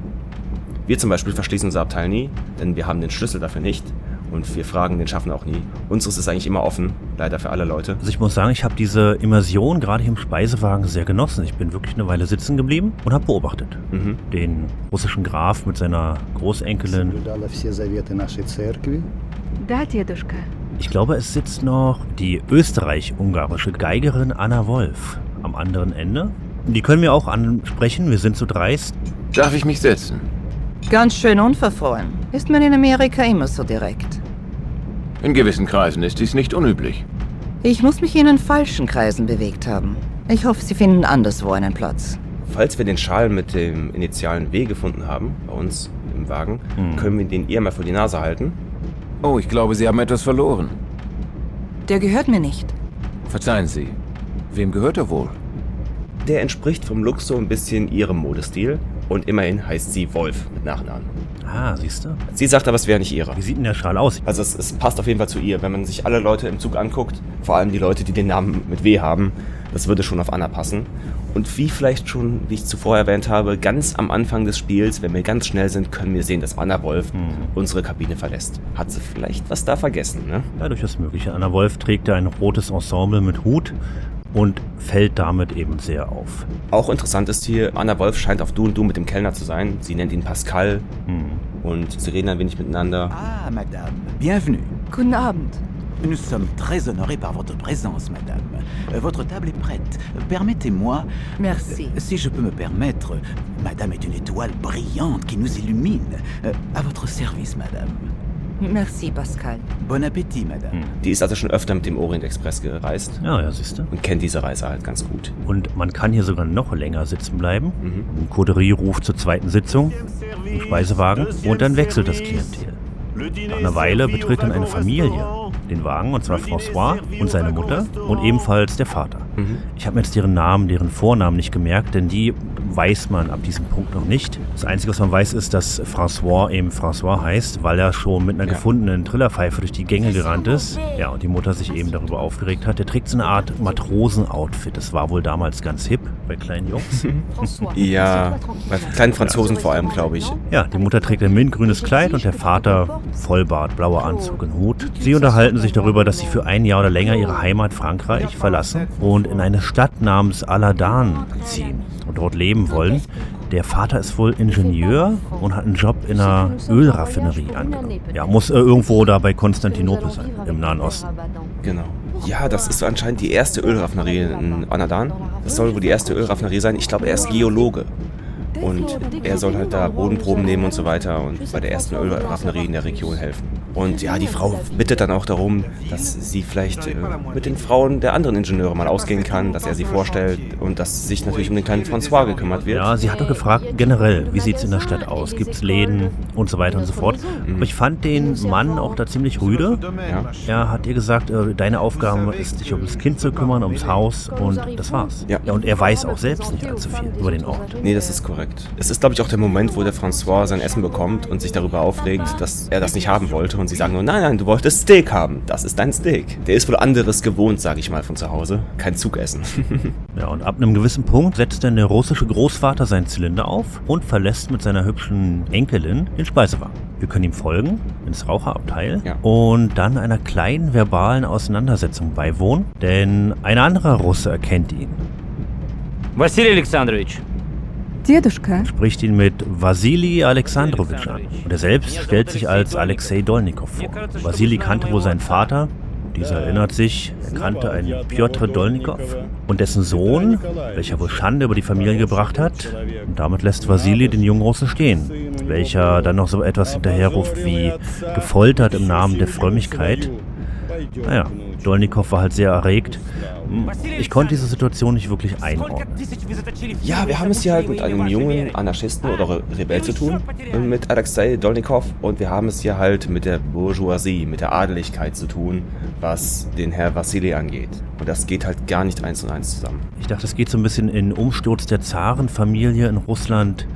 Wir zum Beispiel verschließen unser Abteil nie, denn wir haben den Schlüssel dafür nicht. Und wir fragen den Schaffner auch nie. Unseres ist eigentlich immer offen, leider für alle Leute. Also ich muss sagen, ich habe diese Immersion gerade hier im Speisewagen sehr genossen. Ich bin wirklich eine Weile sitzen geblieben und habe beobachtet. Mhm. Den russischen Graf mit seiner Großenkelin. Ich glaube, es sitzt noch die österreich-ungarische Geigerin Anna Wolf am anderen Ende. Die können wir auch ansprechen, wir sind zu dreist. Darf ich mich setzen? Ganz schön unverfroren. Ist man in Amerika immer so direkt? In gewissen Kreisen ist dies nicht unüblich. Ich muss mich in den falschen Kreisen bewegt haben. Ich hoffe, Sie finden anderswo einen Platz. Falls wir den Schal mit dem initialen W gefunden haben, bei uns im Wagen, hm. können wir den ihr mal vor die Nase halten. Oh, ich glaube, Sie haben etwas verloren. Der gehört mir nicht. Verzeihen Sie. Wem gehört er wohl? Der entspricht vom Look so ein bisschen ihrem Modestil. Und immerhin heißt sie Wolf mit Nachnamen. Ah, siehst du? Sie sagt aber, es wäre nicht ihre. Wie sieht denn der Schal aus? Also es, es, passt auf jeden Fall zu ihr. Wenn man sich alle Leute im Zug anguckt, vor allem die Leute, die den Namen mit W haben, das würde schon auf Anna passen. Und wie vielleicht schon, wie ich zuvor erwähnt habe, ganz am Anfang des Spiels, wenn wir ganz schnell sind, können wir sehen, dass Anna Wolf mhm. unsere Kabine verlässt. Hat sie vielleicht was da vergessen, ne? Ja, durchaus möglich. Anna Wolf trägt ein rotes Ensemble mit Hut und fällt damit eben sehr auf. Auch interessant ist hier, Anna Wolf scheint auf Du und Du mit dem Kellner zu sein. Sie nennt ihn Pascal hm. und sie reden ein wenig miteinander. Ah, Madame, bienvenue. Guten Abend. Nous sommes très honorés par votre présence, madame. Euh, votre table est prête. Permettez-moi. Merci. Euh, si je peux me permettre, madame est une étoile brillante qui nous illumine. Euh, à votre service, madame. Merci, Pascal. Bon Appetit, Madame. Hm. Die ist also schon öfter mit dem Orient Express gereist. Ja, ja, siehst du. Und kennt diese Reise halt ganz gut. Und man kann hier sogar noch länger sitzen bleiben. Mhm. Ein Coterie ruft zur zweiten Sitzung im Speisewagen und dann wechselt das Klientel. Nach einer Weile betritt dann eine Familie den Wagen, und zwar François und seine Mutter und ebenfalls der Vater. Mhm. Ich habe mir jetzt deren Namen, deren Vornamen nicht gemerkt, denn die weiß man ab diesem Punkt noch nicht. Das Einzige, was man weiß, ist, dass François eben François heißt, weil er schon mit einer ja. gefundenen Trillerpfeife durch die Gänge gerannt ist. Ja, und die Mutter sich eben darüber aufgeregt hat. Der trägt so eine Art Matrosen-Outfit. Das war wohl damals ganz hip bei kleinen Jungs. [laughs] ja, bei kleinen Franzosen vor allem, glaube ich. Ja, die Mutter trägt ein mintgrünes Kleid und der Vater Vollbart, blauer Anzug und Hut. Sie unterhalten sich darüber, dass sie für ein Jahr oder länger ihre Heimat Frankreich verlassen und in eine Stadt namens Aladan ziehen und dort leben wollen. Der Vater ist wohl Ingenieur und hat einen Job in einer Ölraffinerie angenommen. Ja, muss äh, irgendwo da bei Konstantinopel sein, im Nahen Osten. Genau. Ja, das ist anscheinend die erste Ölraffinerie in Anadan. Das soll wohl die erste Ölraffinerie sein. Ich glaube, er ist Geologe. Und er soll halt da Bodenproben nehmen und so weiter und bei der ersten Ölraffinerie in der Region helfen. Und ja, die Frau bittet dann auch darum, dass sie vielleicht äh, mit den Frauen der anderen Ingenieure mal ausgehen kann, dass er sie vorstellt und dass sich natürlich um den kleinen François gekümmert wird. Ja, sie hat doch gefragt, generell, wie sieht es in der Stadt aus? Gibt es Läden und so weiter und so fort. Mhm. Aber ich fand den Mann auch da ziemlich rüde. Ja. Er hat ihr gesagt, äh, deine Aufgabe ist, dich um das Kind zu kümmern, ums Haus und das war's. Ja. ja, und er weiß auch selbst nicht allzu viel über den Ort. Nee, das ist korrekt. Es ist, glaube ich, auch der Moment, wo der François sein Essen bekommt und sich darüber aufregt, dass er das nicht haben wollte und sie sagen nur, nein, nein, du wolltest Steak haben. Das ist dein Steak. Der ist wohl anderes gewohnt, sage ich mal, von zu Hause. Kein Zugessen. [laughs] ja, und ab einem gewissen Punkt setzt dann der russische Großvater seinen Zylinder auf und verlässt mit seiner hübschen Enkelin den Speisewagen. Wir können ihm folgen ins Raucherabteil ja. und dann einer kleinen verbalen Auseinandersetzung beiwohnen, denn ein anderer Russe erkennt ihn. Vassili Alexandrovich, Deduschka spricht ihn mit Vasili Alexandrowitsch an. Und er selbst stellt sich als Alexei Dolnikow vor. Vasili kannte wohl seinen Vater. Dieser erinnert sich, er kannte einen Piotr Dolnikow und dessen Sohn, welcher wohl Schande über die Familie gebracht hat. Und damit lässt Vasili den jungen Russen stehen, welcher dann noch so etwas hinterherruft wie gefoltert im Namen der Frömmigkeit. Naja, Dolnikow war halt sehr erregt ich konnte diese Situation nicht wirklich einordnen. Ja, wir haben es hier halt mit einem jungen Anarchisten oder Rebell zu tun, mit Alexei Dolnikov, und wir haben es hier halt mit der Bourgeoisie, mit der Adeligkeit zu tun, was den Herr Vassili angeht. Und das geht halt gar nicht eins und eins zusammen. Ich dachte, es geht so ein bisschen in Umsturz der Zarenfamilie in Russland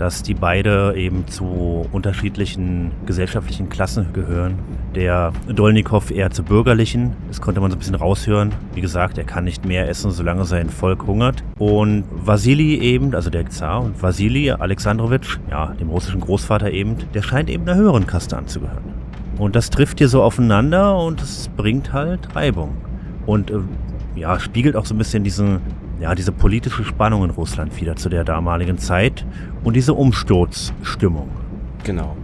dass die beide eben zu unterschiedlichen gesellschaftlichen Klassen gehören. Der Dolnikow eher zu bürgerlichen, das konnte man so ein bisschen raushören. Wie gesagt, er kann nicht mehr essen, solange sein Volk hungert. Und Vasili eben, also der Zar und Vasili Alexandrowitsch, ja, dem russischen Großvater eben, der scheint eben einer höheren Kaste anzugehören. Und das trifft hier so aufeinander und es bringt halt Reibung. Und äh, ja, spiegelt auch so ein bisschen diesen, ja, diese politische Spannung in Russland wieder zu der damaligen Zeit und diese Umsturzstimmung. Genau.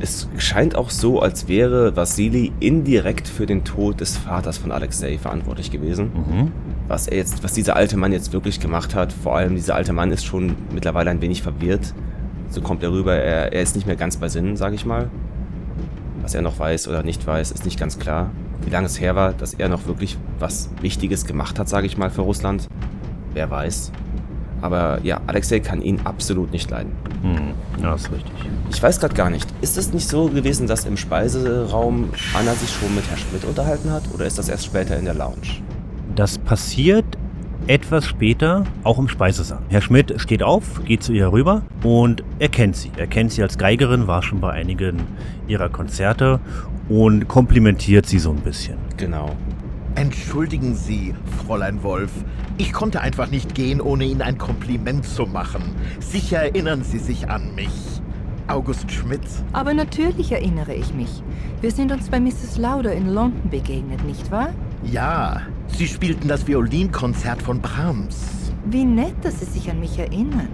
Es scheint auch so, als wäre Vasili indirekt für den Tod des Vaters von Alexei verantwortlich gewesen. Mhm. Was er jetzt, was dieser alte Mann jetzt wirklich gemacht hat, vor allem dieser alte Mann ist schon mittlerweile ein wenig verwirrt. So kommt er rüber, er, er ist nicht mehr ganz bei Sinnen, sage ich mal. Was er noch weiß oder nicht weiß, ist nicht ganz klar. Wie lange es her war, dass er noch wirklich was Wichtiges gemacht hat, sage ich mal, für Russland. Wer weiß. Aber ja, Alexei kann ihn absolut nicht leiden. Hm, ja, ist richtig. Ich weiß gerade gar nicht. Ist es nicht so gewesen, dass im Speiseraum Anna sich schon mit Herr Schmidt unterhalten hat? Oder ist das erst später in der Lounge? Das passiert etwas später auch im Speisesaal. Herr Schmidt steht auf, geht zu ihr rüber und erkennt sie. Er kennt sie als Geigerin, war schon bei einigen ihrer Konzerte und komplimentiert sie so ein bisschen. Genau. Entschuldigen Sie, Fräulein Wolf. Ich konnte einfach nicht gehen, ohne Ihnen ein Kompliment zu machen. Sicher erinnern Sie sich an mich. August Schmidt. Aber natürlich erinnere ich mich. Wir sind uns bei Mrs. Lauder in London begegnet, nicht wahr? Ja, Sie spielten das Violinkonzert von Brahms. Wie nett, dass Sie sich an mich erinnern.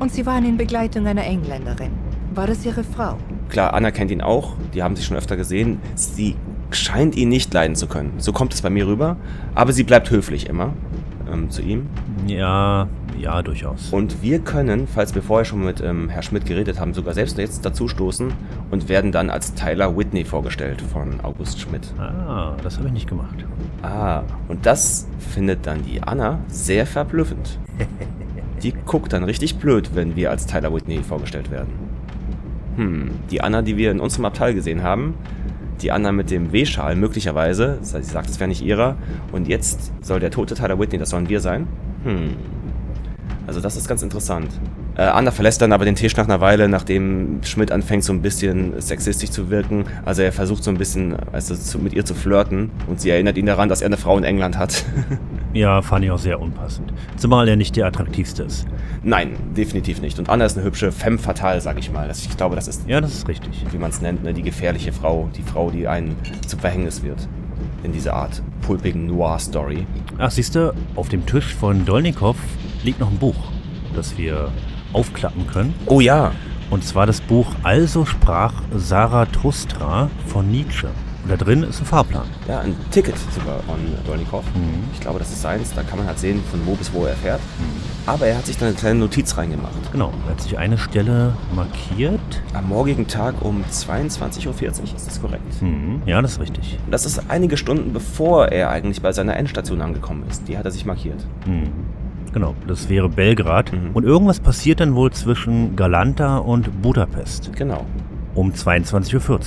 Und Sie waren in Begleitung einer Engländerin. War das Ihre Frau? Klar, Anna kennt ihn auch. Die haben sich schon öfter gesehen. Sie scheint ihn nicht leiden zu können. So kommt es bei mir rüber. Aber sie bleibt höflich immer ähm, zu ihm. Ja, ja, durchaus. Und wir können, falls wir vorher schon mit ähm, Herr Schmidt geredet haben, sogar selbst jetzt dazu stoßen und werden dann als Tyler Whitney vorgestellt von August Schmidt. Ah, das habe ich nicht gemacht. Ah, und das findet dann die Anna sehr verblüffend. [laughs] die guckt dann richtig blöd, wenn wir als Tyler Whitney vorgestellt werden. Hm, die Anna, die wir in unserem Abteil gesehen haben, die Anna mit dem W-Schal möglicherweise, das heißt, sie sagt, es wäre nicht ihrer, und jetzt soll der tote Tyler Whitney, das sollen wir sein? Hm. Also das ist ganz interessant. Äh, Anna verlässt dann aber den Tisch nach einer Weile, nachdem Schmidt anfängt, so ein bisschen sexistisch zu wirken. Also er versucht so ein bisschen also zu, mit ihr zu flirten und sie erinnert ihn daran, dass er eine Frau in England hat. [laughs] ja, fand ich auch sehr unpassend. Zumal er nicht der attraktivste ist. Nein, definitiv nicht. Und Anna ist eine hübsche femme fatale, sag ich mal. Ich glaube, das ist. Ja, das ist richtig. Wie man es nennt, ne? die gefährliche Frau. Die Frau, die einen zum Verhängnis wird. In dieser Art pulpigen Noir-Story. Ach, siehst du, auf dem Tisch von Dolnikow liegt noch ein Buch, das wir aufklappen können. Oh ja. Und zwar das Buch Also sprach Zarathustra von Nietzsche. Und da drin ist ein Fahrplan. Ja, ein Ticket sogar von Dolnikow. Mhm. Ich glaube, das ist seins. Da kann man halt sehen, von wo bis wo er fährt. Mhm. Aber er hat sich da eine kleine Notiz reingemacht. Genau, er hat sich eine Stelle markiert. Am morgigen Tag um 22.40 Uhr, ist das korrekt? Mhm. Ja, das ist richtig. Das ist einige Stunden bevor er eigentlich bei seiner Endstation angekommen ist. Die hat er sich markiert. Mhm. Genau, das wäre Belgrad. Mhm. Und irgendwas passiert dann wohl zwischen Galanta und Budapest. Genau. Um 22.40 Uhr.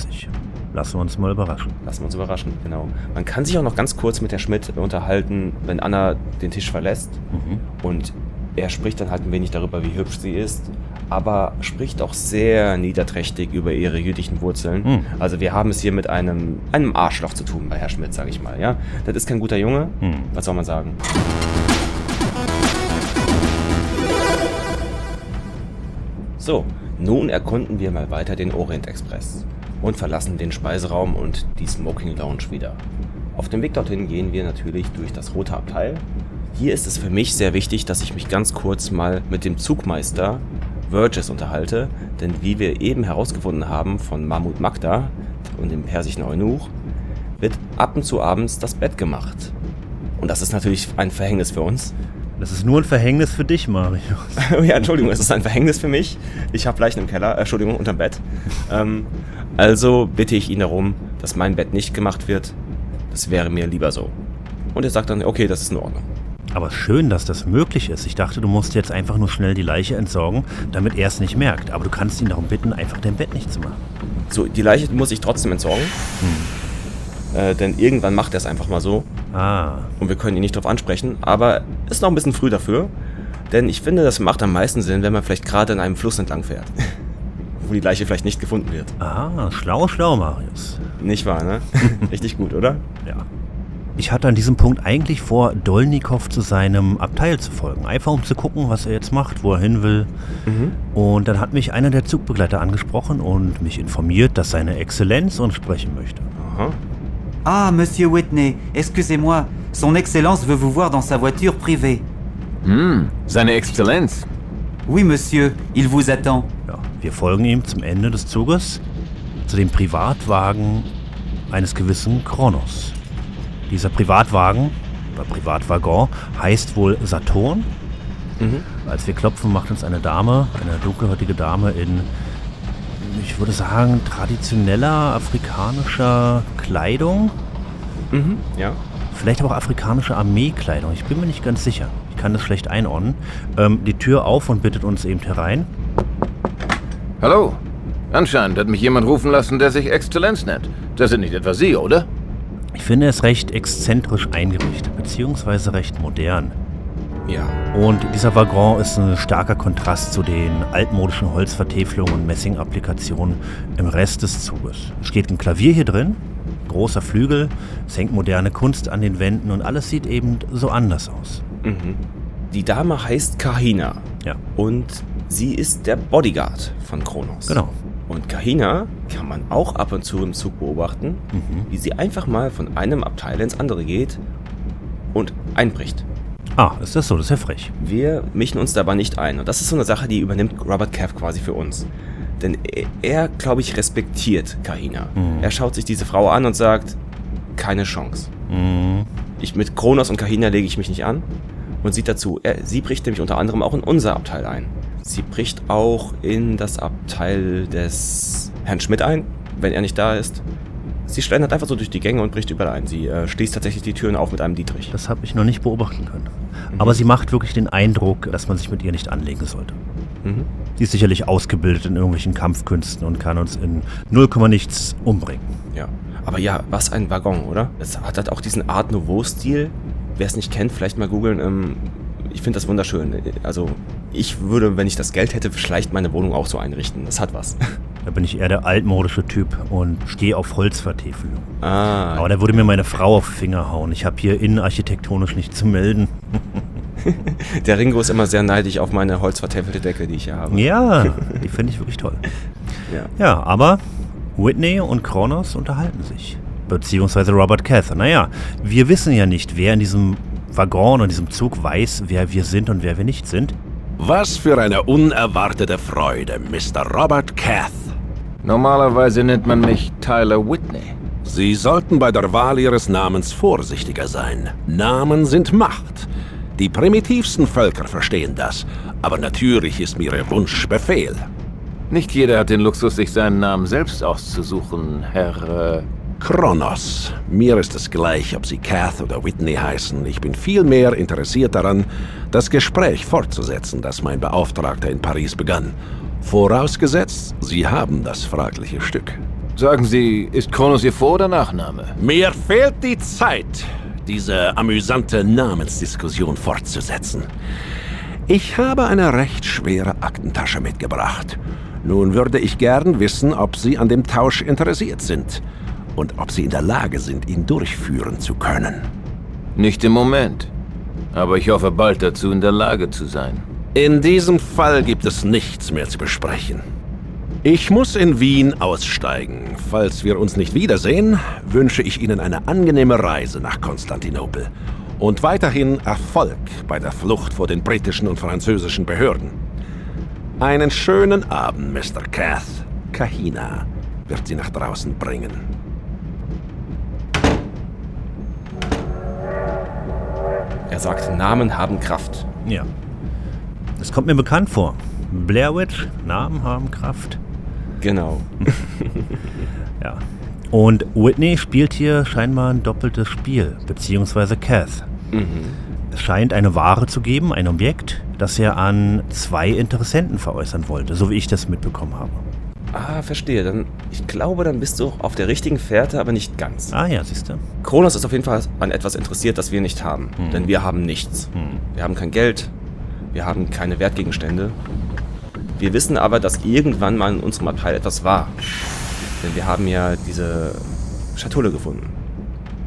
Lassen wir uns mal überraschen. Lassen wir uns überraschen, genau. Man kann sich auch noch ganz kurz mit der Schmidt unterhalten, wenn Anna den Tisch verlässt. Mhm. Und er spricht dann halt ein wenig darüber, wie hübsch sie ist, aber spricht auch sehr niederträchtig über ihre jüdischen Wurzeln. Mhm. Also wir haben es hier mit einem, einem Arschloch zu tun bei Herr Schmidt, sage ich mal. Ja, Das ist kein guter Junge. Mhm. Was soll man sagen? So, nun erkunden wir mal weiter den Orient Express und verlassen den Speiseraum und die Smoking Lounge wieder. Auf dem Weg dorthin gehen wir natürlich durch das rote Abteil. Hier ist es für mich sehr wichtig, dass ich mich ganz kurz mal mit dem Zugmeister Verges unterhalte, denn wie wir eben herausgefunden haben von Mahmud Magda und dem persischen Eunuch, wird ab und zu abends das Bett gemacht. Und das ist natürlich ein Verhängnis für uns, das ist nur ein Verhängnis für dich, Marius. [laughs] ja, Entschuldigung, es ist ein Verhängnis für mich. Ich habe Leichen im Keller, äh, Entschuldigung, unterm Bett. Ähm, also bitte ich ihn darum, dass mein Bett nicht gemacht wird. Das wäre mir lieber so. Und er sagt dann, okay, das ist in Ordnung. Aber schön, dass das möglich ist. Ich dachte, du musst jetzt einfach nur schnell die Leiche entsorgen, damit er es nicht merkt. Aber du kannst ihn darum bitten, einfach dein Bett nicht zu machen. So, die Leiche muss ich trotzdem entsorgen. Hm. Äh, denn irgendwann macht er es einfach mal so. Ah. Und wir können ihn nicht darauf ansprechen. Aber ist noch ein bisschen früh dafür. Denn ich finde, das macht am meisten Sinn, wenn man vielleicht gerade an einem Fluss entlang fährt. [laughs] wo die Leiche vielleicht nicht gefunden wird. Ah, schlau, schlau, Marius. Nicht wahr, ne? [laughs] Richtig gut, oder? Ja. Ich hatte an diesem Punkt eigentlich vor, Dolnikow zu seinem Abteil zu folgen. Einfach um zu gucken, was er jetzt macht, wo er hin will. Mhm. Und dann hat mich einer der Zugbegleiter angesprochen und mich informiert, dass seine Exzellenz uns sprechen möchte. Aha. Ah, Monsieur Whitney, excusez-moi. Son Excellence veut vous voir dans sa voiture privée. Hm, seine Exzellenz. Oui, Monsieur, il vous attend. Ja, wir folgen ihm zum Ende des Zuges zu dem Privatwagen eines gewissen Kronos. Dieser Privatwagen oder Privatwaggon heißt wohl Saturn. Mhm. Als wir klopfen, macht uns eine Dame, eine dunkelhäutige Dame in, ich würde sagen, traditioneller afrikanischer Kleidung. Mhm, ja. Vielleicht aber auch afrikanische Armeekleidung. Ich bin mir nicht ganz sicher. Ich kann das schlecht einordnen. Ähm, die Tür auf und bittet uns eben herein. Hallo. Anscheinend hat mich jemand rufen lassen, der sich Exzellenz nennt. Das sind nicht etwa Sie, oder? Ich finde es recht exzentrisch eingerichtet, beziehungsweise recht modern. Ja. Und dieser Waggon ist ein starker Kontrast zu den altmodischen Holzvertäfelungen und Messingapplikationen im Rest des Zuges. Es steht ein Klavier hier drin, großer Flügel, es hängt moderne Kunst an den Wänden und alles sieht eben so anders aus. Mhm. Die Dame heißt Kahina. Ja. Und sie ist der Bodyguard von Kronos. Genau. Und Kahina kann man auch ab und zu im Zug beobachten, mhm. wie sie einfach mal von einem Abteil ins andere geht und einbricht. Ah, ist das so? Das ist ja frech. Wir mischen uns dabei nicht ein. Und das ist so eine Sache, die übernimmt Robert Cav quasi für uns. Denn er, glaube ich, respektiert Kahina. Mhm. Er schaut sich diese Frau an und sagt, keine Chance. Mhm. Ich mit Kronos und Kahina lege ich mich nicht an. Und sieht dazu, er, sie bricht nämlich unter anderem auch in unser Abteil ein. Sie bricht auch in das Abteil des Herrn Schmidt ein, wenn er nicht da ist. Sie schlendert einfach so durch die Gänge und bricht überall ein. Sie äh, schließt tatsächlich die Türen auf mit einem Dietrich. Das habe ich noch nicht beobachten können. Mhm. Aber sie macht wirklich den Eindruck, dass man sich mit ihr nicht anlegen sollte. Mhm. Sie ist sicherlich ausgebildet in irgendwelchen Kampfkünsten und kann uns in 0, nichts umbringen. Ja. Aber ja, was ein Waggon, oder? Es hat halt auch diesen Art Nouveau-Stil. Wer es nicht kennt, vielleicht mal googeln. Ähm, ich finde das wunderschön. Also ich würde, wenn ich das Geld hätte, vielleicht meine Wohnung auch so einrichten. Das hat was. [laughs] Da bin ich eher der altmodische Typ und stehe auf Holzvertäfelung. Ah. Aber da würde mir meine Frau auf den Finger hauen. Ich habe hier innenarchitektonisch nichts zu melden. [laughs] der Ringo ist immer sehr neidisch auf meine holzvertäfelte Decke, die ich hier habe. Ja, [laughs] die finde ich wirklich toll. Ja. ja, aber Whitney und Kronos unterhalten sich. Beziehungsweise Robert Cath. Naja, wir wissen ja nicht, wer in diesem Waggon und diesem Zug weiß, wer wir sind und wer wir nicht sind. Was für eine unerwartete Freude, Mr. Robert Cath. Normalerweise nennt man mich Tyler Whitney. Sie sollten bei der Wahl Ihres Namens vorsichtiger sein. Namen sind Macht. Die primitivsten Völker verstehen das, aber natürlich ist mir Ihr Wunsch Befehl. Nicht jeder hat den Luxus, sich seinen Namen selbst auszusuchen, Herr... Äh Kronos. Mir ist es gleich, ob Sie Kath oder Whitney heißen. Ich bin vielmehr interessiert daran, das Gespräch fortzusetzen, das mein Beauftragter in Paris begann. Vorausgesetzt, Sie haben das fragliche Stück. Sagen Sie, ist Kronos Ihr Vor- oder Nachname? Mir fehlt die Zeit, diese amüsante Namensdiskussion fortzusetzen. Ich habe eine recht schwere Aktentasche mitgebracht. Nun würde ich gern wissen, ob Sie an dem Tausch interessiert sind und ob sie in der Lage sind, ihn durchführen zu können. Nicht im Moment. Aber ich hoffe bald dazu in der Lage zu sein. In diesem Fall gibt es nichts mehr zu besprechen. Ich muss in Wien aussteigen. Falls wir uns nicht wiedersehen, wünsche ich Ihnen eine angenehme Reise nach Konstantinopel und weiterhin Erfolg bei der Flucht vor den britischen und französischen Behörden. Einen schönen Abend, Mr. Cath. Kahina wird Sie nach draußen bringen. Er sagt, Namen haben Kraft. Ja. Das kommt mir bekannt vor. Blair Witch, Namen haben Kraft. Genau. [laughs] ja. Und Whitney spielt hier scheinbar ein doppeltes Spiel, beziehungsweise Kath. Mhm. Es scheint eine Ware zu geben, ein Objekt, das er an zwei Interessenten veräußern wollte, so wie ich das mitbekommen habe. Ah, verstehe. Dann, ich glaube, dann bist du auf der richtigen Fährte, aber nicht ganz. Ah ja, siehst du. Kronos ist auf jeden Fall an etwas interessiert, das wir nicht haben. Hm. Denn wir haben nichts. Hm. Wir haben kein Geld, Wir haben keine Wertgegenstände. Wir wissen aber, dass irgendwann mal in unserem Abteil etwas war. Denn wir haben ja diese Schatulle gefunden,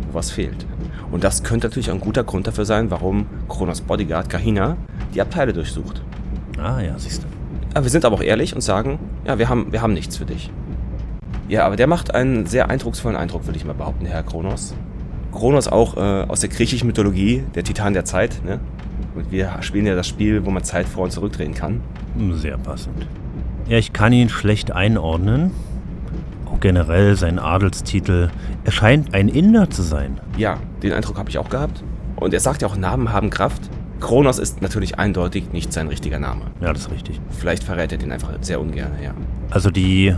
wo was fehlt. Und das könnte natürlich ein guter Grund dafür sein, warum Kronos Bodyguard Kahina die Abteile durchsucht. Ah ja, siehst du. Aber wir sind aber auch ehrlich und sagen, ja, wir haben, wir haben nichts für dich. Ja, aber der macht einen sehr eindrucksvollen Eindruck, würde ich mal behaupten, Herr Kronos. Kronos auch äh, aus der griechischen Mythologie, der Titan der Zeit, ne? Und wir spielen ja das Spiel, wo man Zeit vor und zurückdrehen kann. Sehr passend. Ja, ich kann ihn schlecht einordnen. Auch generell sein Adelstitel. Er scheint ein Inder zu sein. Ja, den Eindruck habe ich auch gehabt. Und er sagt ja auch, Namen haben Kraft. Kronos ist natürlich eindeutig nicht sein richtiger Name. Ja, das ist richtig. Vielleicht verrät er den einfach sehr ungern, ja. Also die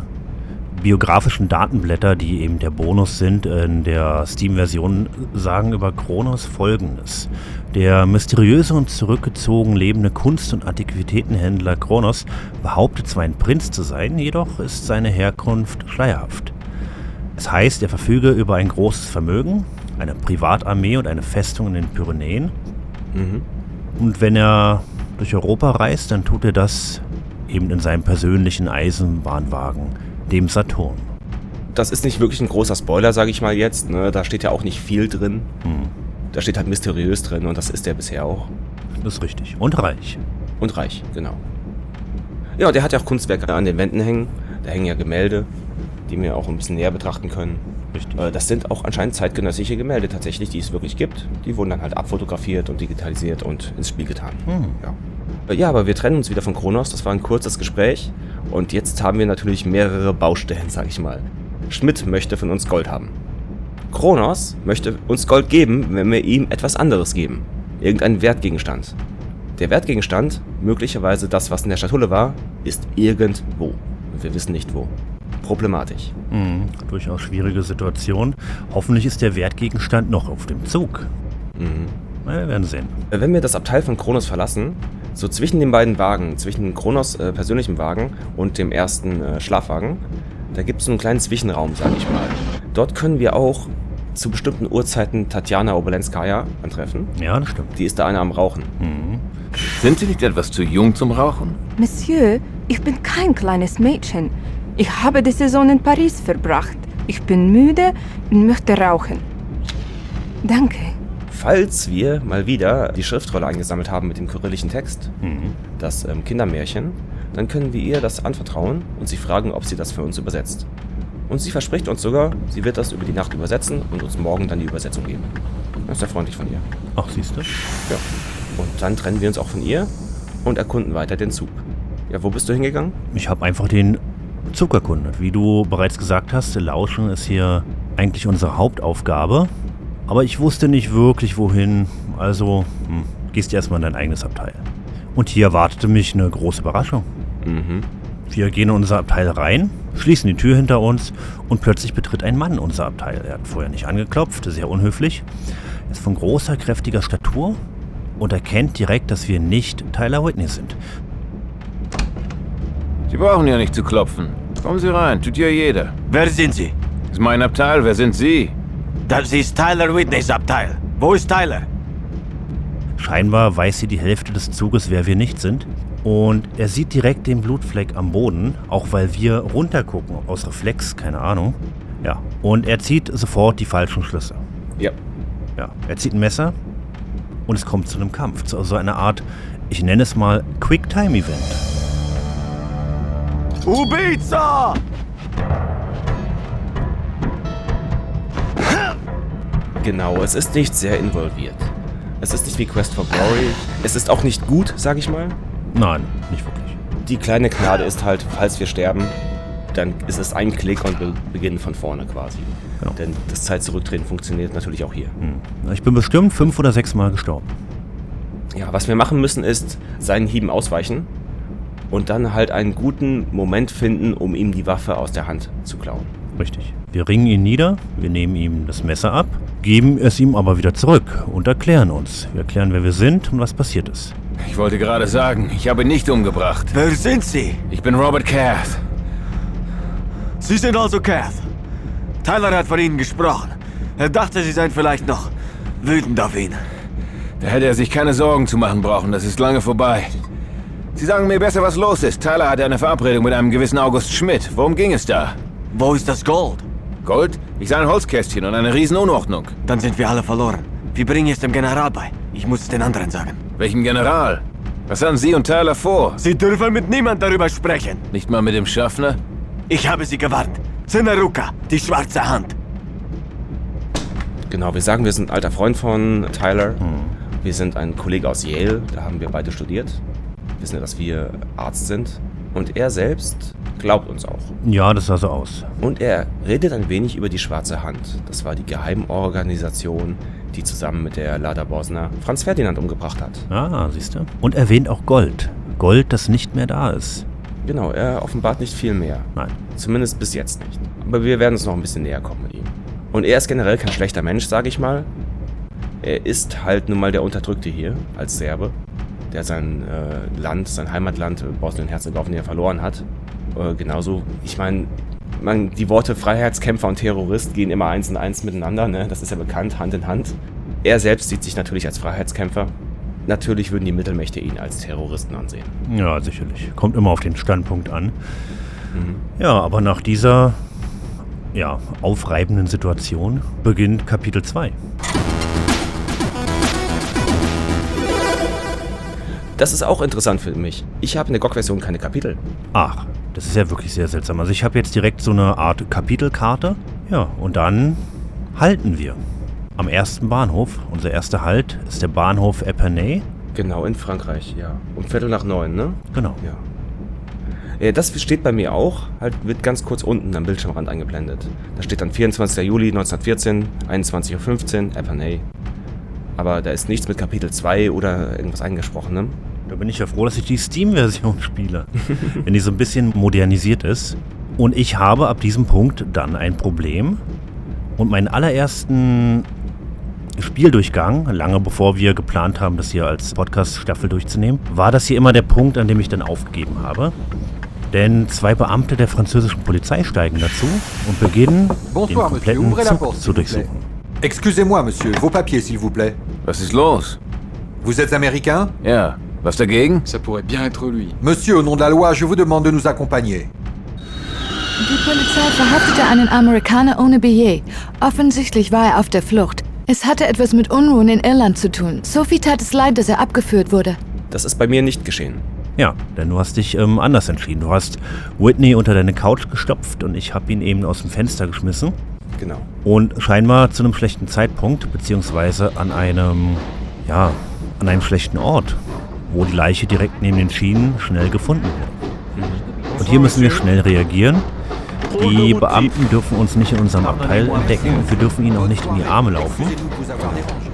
biografischen Datenblätter, die eben der Bonus sind in der Steam-Version, sagen über Kronos folgendes. Der mysteriöse und zurückgezogen lebende Kunst- und Antiquitätenhändler Kronos behauptet zwar ein Prinz zu sein, jedoch ist seine Herkunft schleierhaft. Es heißt, er verfüge über ein großes Vermögen, eine Privatarmee und eine Festung in den Pyrenäen. Mhm. Und wenn er durch Europa reist, dann tut er das eben in seinem persönlichen Eisenbahnwagen dem Saturn. Das ist nicht wirklich ein großer Spoiler, sage ich mal jetzt. Ne? Da steht ja auch nicht viel drin. Hm. Da steht halt mysteriös drin und das ist der bisher auch. Das ist richtig. Und reich. Und reich, genau. Ja, und der hat ja auch Kunstwerke an den Wänden hängen. Da hängen ja Gemälde, die wir auch ein bisschen näher betrachten können. Richtig. Äh, Das sind auch anscheinend zeitgenössische Gemälde tatsächlich, die es wirklich gibt. Die wurden dann halt abfotografiert und digitalisiert und ins Spiel getan. Hm. Ja. Äh, Ja, aber wir trennen uns wieder von Kronos. Das war ein kurzes Gespräch. Und jetzt haben wir natürlich mehrere Baustellen, sag ich mal. Schmidt möchte von uns Gold haben. Kronos möchte uns Gold geben, wenn wir ihm etwas anderes geben. Irgendeinen Wertgegenstand. Der Wertgegenstand, möglicherweise das, was in der Schatulle war, ist irgendwo. Und wir wissen nicht wo. Problematisch. Hm. Durchaus schwierige Situation. Hoffentlich ist der Wertgegenstand noch auf dem Zug. Mhm. Na, Wir werden sehen. Wenn wir das Abteil von Kronos verlassen, so zwischen den beiden Wagen, zwischen Kronos äh, persönlichem Wagen und dem ersten äh, Schlafwagen, da gibt es so einen kleinen Zwischenraum, sage ich mal. Dort können wir auch zu bestimmten Uhrzeiten Tatjana Obolenskaya antreffen. Ja, das stimmt. Die ist da einer am Rauchen. Hm. Sind Sie nicht etwas zu jung zum Rauchen? Monsieur, ich bin kein kleines Mädchen. Ich habe die Saison in Paris verbracht. Ich bin müde und möchte rauchen. Danke. Falls wir mal wieder die Schriftrolle eingesammelt haben mit dem kyrillischen Text, Mhm. das ähm, Kindermärchen, dann können wir ihr das anvertrauen und sie fragen, ob sie das für uns übersetzt. Und sie verspricht uns sogar, sie wird das über die Nacht übersetzen und uns morgen dann die Übersetzung geben. Das ist sehr freundlich von ihr. Ach, siehst du? Ja. Und dann trennen wir uns auch von ihr und erkunden weiter den Zug. Ja, wo bist du hingegangen? Ich habe einfach den Zug erkundet. Wie du bereits gesagt hast, Lauschen ist hier eigentlich unsere Hauptaufgabe. Aber ich wusste nicht wirklich wohin. Also hm, gehst erstmal in dein eigenes Abteil. Und hier erwartete mich eine große Überraschung. Mhm. Wir gehen in unser Abteil rein, schließen die Tür hinter uns und plötzlich betritt ein Mann unser Abteil. Er hat vorher nicht angeklopft, sehr unhöflich. Er ist von großer, kräftiger Statur und erkennt direkt, dass wir nicht Tyler Whitney sind. Sie brauchen ja nicht zu klopfen. Kommen Sie rein, tut ja jeder. Wer sind Sie? Ist mein Abteil, wer sind Sie? Das ist Tyler Whitneys Abteil. Wo ist Tyler? Scheinbar weiß sie die Hälfte des Zuges, wer wir nicht sind. Und er sieht direkt den Blutfleck am Boden, auch weil wir runtergucken, aus Reflex, keine Ahnung. Ja, und er zieht sofort die falschen Schlüsse. Ja. Ja, er zieht ein Messer und es kommt zu einem Kampf, zu so einer Art, ich nenne es mal Quick-Time-Event. Ubiza! Genau, es ist nicht sehr involviert. Es ist nicht wie Quest for Glory. Es ist auch nicht gut, sag ich mal. Nein, nicht wirklich. Die kleine Gnade ist halt, falls wir sterben, dann ist es ein Klick und wir beginnen von vorne quasi. Genau. Denn das Zeit zurückdrehen funktioniert natürlich auch hier. Hm. Ich bin bestimmt fünf oder sechs Mal gestorben. Ja, was wir machen müssen, ist seinen Hieben ausweichen und dann halt einen guten Moment finden, um ihm die Waffe aus der Hand zu klauen. Richtig. Wir ringen ihn nieder, wir nehmen ihm das Messer ab, geben es ihm aber wieder zurück und erklären uns. Wir erklären, wer wir sind und was passiert ist. Ich wollte gerade sagen, ich habe ihn nicht umgebracht. Wer sind Sie? Ich bin Robert Cath. Sie sind also Kath. Tyler hat von Ihnen gesprochen. Er dachte, Sie seien vielleicht noch wütend auf ihn. Da hätte er sich keine Sorgen zu machen brauchen, das ist lange vorbei. Sie sagen mir besser, was los ist. Tyler hatte eine Verabredung mit einem gewissen August Schmidt. Worum ging es da? Wo ist das Gold? Gold? Ich sah ein Holzkästchen und eine Riesenunordnung. Dann sind wir alle verloren. Wir bringen es dem General bei. Ich muss es den anderen sagen. Welchem General? Was haben Sie und Tyler vor? Sie dürfen mit niemand darüber sprechen. Nicht mal mit dem Schaffner? Ich habe Sie gewarnt. Zenaruka, die schwarze Hand. Genau, wir sagen, wir sind ein alter Freund von Tyler. Wir sind ein Kollege aus Yale, da haben wir beide studiert. Wissen ja, dass wir Arzt sind. Und er selbst glaubt uns auch. Ja, das sah so aus. Und er redet ein wenig über die Schwarze Hand. Das war die Geheimorganisation, die zusammen mit der Lada Bosner Franz Ferdinand umgebracht hat. Ah, siehst du. Und erwähnt auch Gold. Gold, das nicht mehr da ist. Genau, er offenbart nicht viel mehr. Nein. Zumindest bis jetzt nicht. Aber wir werden uns noch ein bisschen näher kommen mit ihm. Und er ist generell kein schlechter Mensch, sage ich mal. Er ist halt nun mal der Unterdrückte hier, als Serbe, der sein äh, Land, sein Heimatland, äh, Bosnien-Herzegowina verloren hat. Äh, genauso, ich meine, man, die Worte Freiheitskämpfer und Terrorist gehen immer eins und eins miteinander, ne? das ist ja bekannt, Hand in Hand. Er selbst sieht sich natürlich als Freiheitskämpfer. Natürlich würden die Mittelmächte ihn als Terroristen ansehen. Ja, sicherlich. Kommt immer auf den Standpunkt an. Ja, aber nach dieser ja, aufreibenden Situation beginnt Kapitel 2. Das ist auch interessant für mich. Ich habe in der GOG-Version keine Kapitel. Ach, das ist ja wirklich sehr seltsam. Also ich habe jetzt direkt so eine Art Kapitelkarte. Ja, und dann halten wir. Am ersten Bahnhof. Unser erster Halt ist der Bahnhof Epernay. Genau, in Frankreich, ja. Um Viertel nach neun, ne? Genau. Ja. Ja, das steht bei mir auch, halt wird ganz kurz unten am Bildschirmrand eingeblendet. Da steht dann 24. Juli 1914, 21.15 Uhr, Epernay. Aber da ist nichts mit Kapitel 2 oder irgendwas eingesprochen, ne? Da bin ich ja froh, dass ich die Steam-Version spiele. [laughs] wenn die so ein bisschen modernisiert ist. Und ich habe ab diesem Punkt dann ein Problem. Und meinen allerersten Spieldurchgang, lange bevor wir geplant haben, das hier als Podcast-Staffel durchzunehmen, war das hier immer der Punkt, an dem ich dann aufgegeben habe. Denn zwei Beamte der französischen Polizei steigen dazu und beginnen, den kompletten Zug zu durchsuchen. Excusez-moi, monsieur, vos papiers, s'il vous plaît. Was ist los? Vous êtes américain Ja. Was dagegen? Ça pourrait bien être lui. Monsieur, au nom de la loi, je vous demande de nous accompagner. Die Polizei verhaftete einen Amerikaner ohne Billet. Offensichtlich war er auf der Flucht. Es hatte etwas mit Unruhen in Irland zu tun. Sophie tat es leid, dass er abgeführt wurde. Das ist bei mir nicht geschehen. Ja, denn du hast dich ähm, anders entschieden. Du hast Whitney unter deine Couch gestopft und ich habe ihn eben aus dem Fenster geschmissen. Genau. Und scheinbar zu einem schlechten Zeitpunkt, beziehungsweise an einem, ja, an einem schlechten Ort, wo die Leiche direkt neben den Schienen schnell gefunden wurde. Und hier müssen wir schnell reagieren. Die Beamten dürfen uns nicht in unserem Abteil entdecken und wir dürfen ihnen auch nicht in die Arme laufen.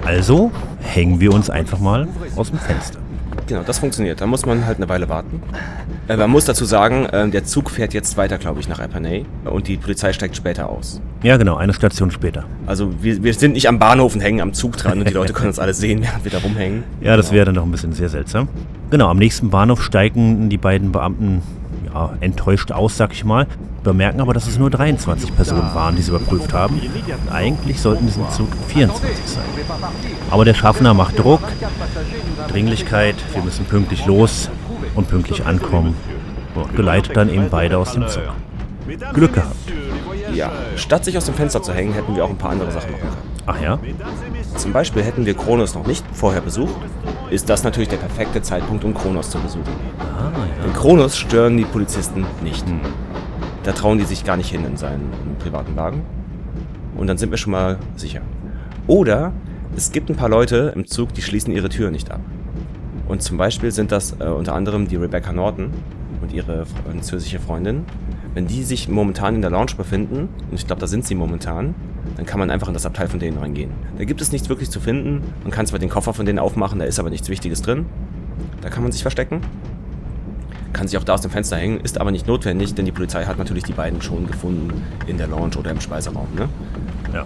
Also hängen wir uns einfach mal aus dem Fenster. Genau, das funktioniert. Da muss man halt eine Weile warten. Äh, man muss dazu sagen, äh, der Zug fährt jetzt weiter, glaube ich, nach Epernay und die Polizei steigt später aus. Ja, genau, eine Station später. Also wir, wir sind nicht am Bahnhof und hängen am Zug dran und die Leute können uns alle sehen, während wir da rumhängen. [laughs] Ja, das wäre dann doch ein bisschen sehr seltsam. Genau, am nächsten Bahnhof steigen die beiden Beamten ja, enttäuscht aus, sag ich mal. Bemerken aber, dass es nur 23 Personen waren, die sie überprüft haben. Eigentlich sollten in diesem Zug 24 sein. Aber der Schaffner macht Druck, Dringlichkeit, wir müssen pünktlich los und pünktlich ankommen. Und geleitet dann eben beide aus dem Zug. Glück gehabt. Ja, statt sich aus dem Fenster zu hängen, hätten wir auch ein paar andere Sachen machen können. Ach ja? Zum Beispiel hätten wir Kronos noch nicht vorher besucht, ist das natürlich der perfekte Zeitpunkt, um Kronos zu besuchen. Ah, ja. Den Kronos stören die Polizisten nicht. Da trauen die sich gar nicht hin in seinen privaten Wagen. Und dann sind wir schon mal sicher. Oder es gibt ein paar Leute im Zug, die schließen ihre Tür nicht ab. Und zum Beispiel sind das äh, unter anderem die Rebecca Norton und ihre französische Freundin. Wenn die sich momentan in der Lounge befinden, und ich glaube, da sind sie momentan, dann kann man einfach in das Abteil von denen reingehen. Da gibt es nichts wirklich zu finden. Man kann zwar den Koffer von denen aufmachen, da ist aber nichts Wichtiges drin. Da kann man sich verstecken. Kann sich auch da aus dem Fenster hängen, ist aber nicht notwendig, denn die Polizei hat natürlich die beiden schon gefunden in der Lounge oder im Speiseraum. Ne? Ja.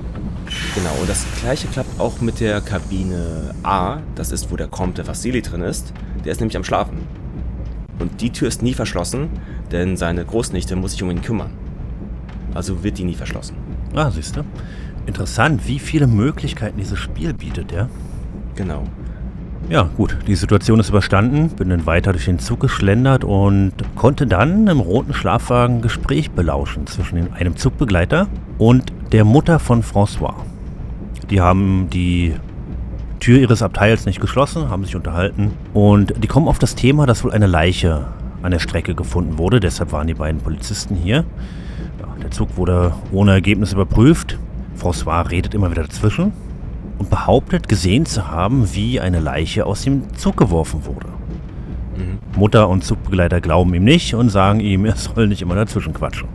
Genau, und das gleiche klappt auch mit der Kabine A. Das ist, wo der Comte Vassili drin ist. Der ist nämlich am Schlafen. Und die Tür ist nie verschlossen, denn seine Großnichte muss sich um ihn kümmern. Also wird die nie verschlossen. Ah, siehst du. Interessant, wie viele Möglichkeiten dieses Spiel bietet, ja? Genau. Ja, gut, die Situation ist überstanden, bin dann weiter durch den Zug geschlendert und konnte dann im roten Schlafwagen Gespräch belauschen zwischen einem Zugbegleiter und der Mutter von François. Die haben die Tür ihres Abteils nicht geschlossen, haben sich unterhalten und die kommen auf das Thema, dass wohl eine Leiche an der Strecke gefunden wurde. Deshalb waren die beiden Polizisten hier. Ja, der Zug wurde ohne Ergebnis überprüft. François redet immer wieder dazwischen und behauptet gesehen zu haben, wie eine Leiche aus dem Zug geworfen wurde. Mhm. Mutter und Zugbegleiter glauben ihm nicht und sagen ihm, er soll nicht immer dazwischen quatschen.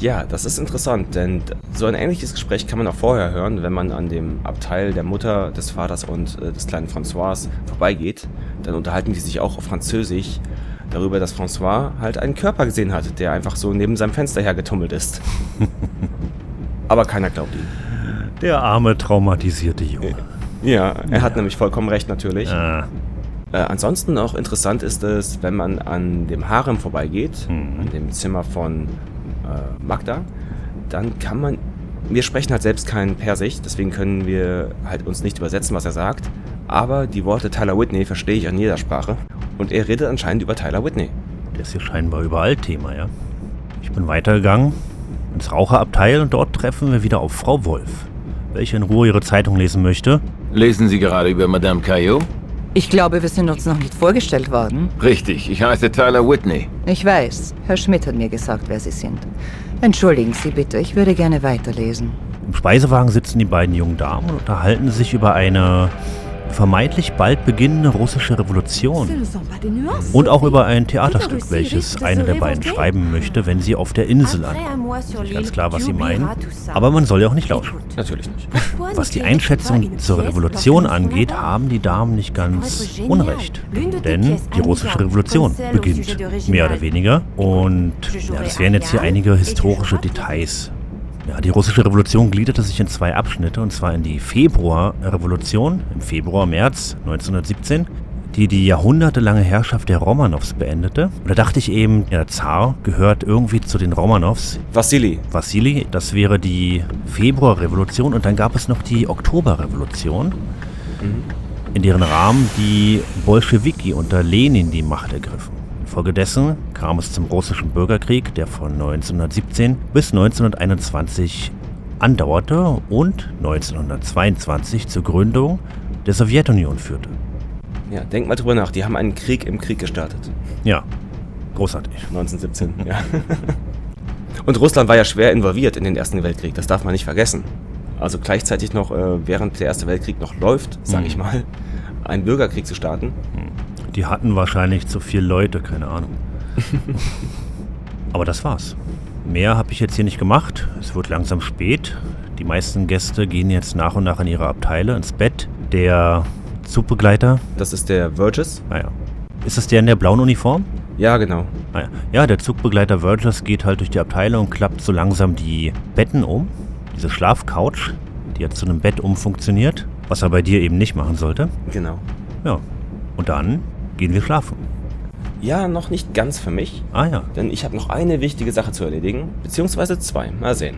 Ja, das ist interessant, denn so ein ähnliches Gespräch kann man auch vorher hören, wenn man an dem Abteil der Mutter, des Vaters und äh, des kleinen François vorbeigeht. Dann unterhalten die sich auch auf Französisch darüber, dass François halt einen Körper gesehen hat, der einfach so neben seinem Fenster hergetummelt ist. [laughs] Aber keiner glaubt ihm. Der arme, traumatisierte Junge. Ja, er ja. hat nämlich vollkommen recht natürlich. Ah. Äh, ansonsten auch interessant ist es, wenn man an dem Harem vorbeigeht, mhm. an dem Zimmer von äh, Magda, dann kann man. Wir sprechen halt selbst kein Persisch, deswegen können wir halt uns nicht übersetzen, was er sagt. Aber die Worte Tyler Whitney verstehe ich an jeder Sprache. Und er redet anscheinend über Tyler Whitney. Der ist hier scheinbar überall Thema, ja. Ich bin weitergegangen ins Raucherabteil und dort treffen wir wieder auf Frau Wolf, welche in Ruhe ihre Zeitung lesen möchte. Lesen Sie gerade über Madame Caillot? Ich glaube, wir sind uns noch nicht vorgestellt worden. Richtig, ich heiße Tyler Whitney. Ich weiß. Herr Schmidt hat mir gesagt, wer Sie sind. Entschuldigen Sie bitte, ich würde gerne weiterlesen. Im Speisewagen sitzen die beiden jungen Damen und unterhalten sich über eine vermeintlich bald beginnende russische Revolution und auch über ein Theaterstück, welches eine der beiden schreiben möchte, wenn sie auf der Insel ankommt. Nicht ganz klar, was sie meinen, aber man soll ja auch nicht lauschen. Natürlich nicht. Was die Einschätzung zur Revolution angeht, haben die Damen nicht ganz unrecht. Denn die russische Revolution beginnt, mehr oder weniger. Und ja, das wären jetzt hier einige historische Details, ja, die russische Revolution gliederte sich in zwei Abschnitte, und zwar in die Februarrevolution im Februar, März 1917, die die jahrhundertelange Herrschaft der Romanows beendete. Und da dachte ich eben, der Zar gehört irgendwie zu den Romanows. Vassili. Vassili, das wäre die Februarrevolution und dann gab es noch die Oktoberrevolution, mhm. in deren Rahmen die Bolschewiki unter Lenin die Macht ergriffen. Folgedessen kam es zum russischen Bürgerkrieg, der von 1917 bis 1921 andauerte und 1922 zur Gründung der Sowjetunion führte. Ja, denk mal drüber nach, die haben einen Krieg im Krieg gestartet. Ja, großartig. 1917, ja. [laughs] Und Russland war ja schwer involviert in den Ersten Weltkrieg, das darf man nicht vergessen. Also gleichzeitig noch, äh, während der Erste Weltkrieg noch läuft, sage ich mhm. mal, einen Bürgerkrieg zu starten. Mhm. Die hatten wahrscheinlich zu viele Leute, keine Ahnung. [laughs] Aber das war's. Mehr habe ich jetzt hier nicht gemacht. Es wird langsam spät. Die meisten Gäste gehen jetzt nach und nach in ihre Abteile, ins Bett. Der Zugbegleiter. Das ist der Verges. Ah ja. Ist das der in der blauen Uniform? Ja, genau. Ah ja. ja, der Zugbegleiter Verges geht halt durch die Abteile und klappt so langsam die Betten um. Diese Schlafcouch, die jetzt zu einem Bett umfunktioniert. Was er bei dir eben nicht machen sollte. Genau. Ja. Und dann gehen wir schlafen. Ja, noch nicht ganz für mich. Ah ja. Denn ich habe noch eine wichtige Sache zu erledigen. Beziehungsweise zwei. Mal sehen.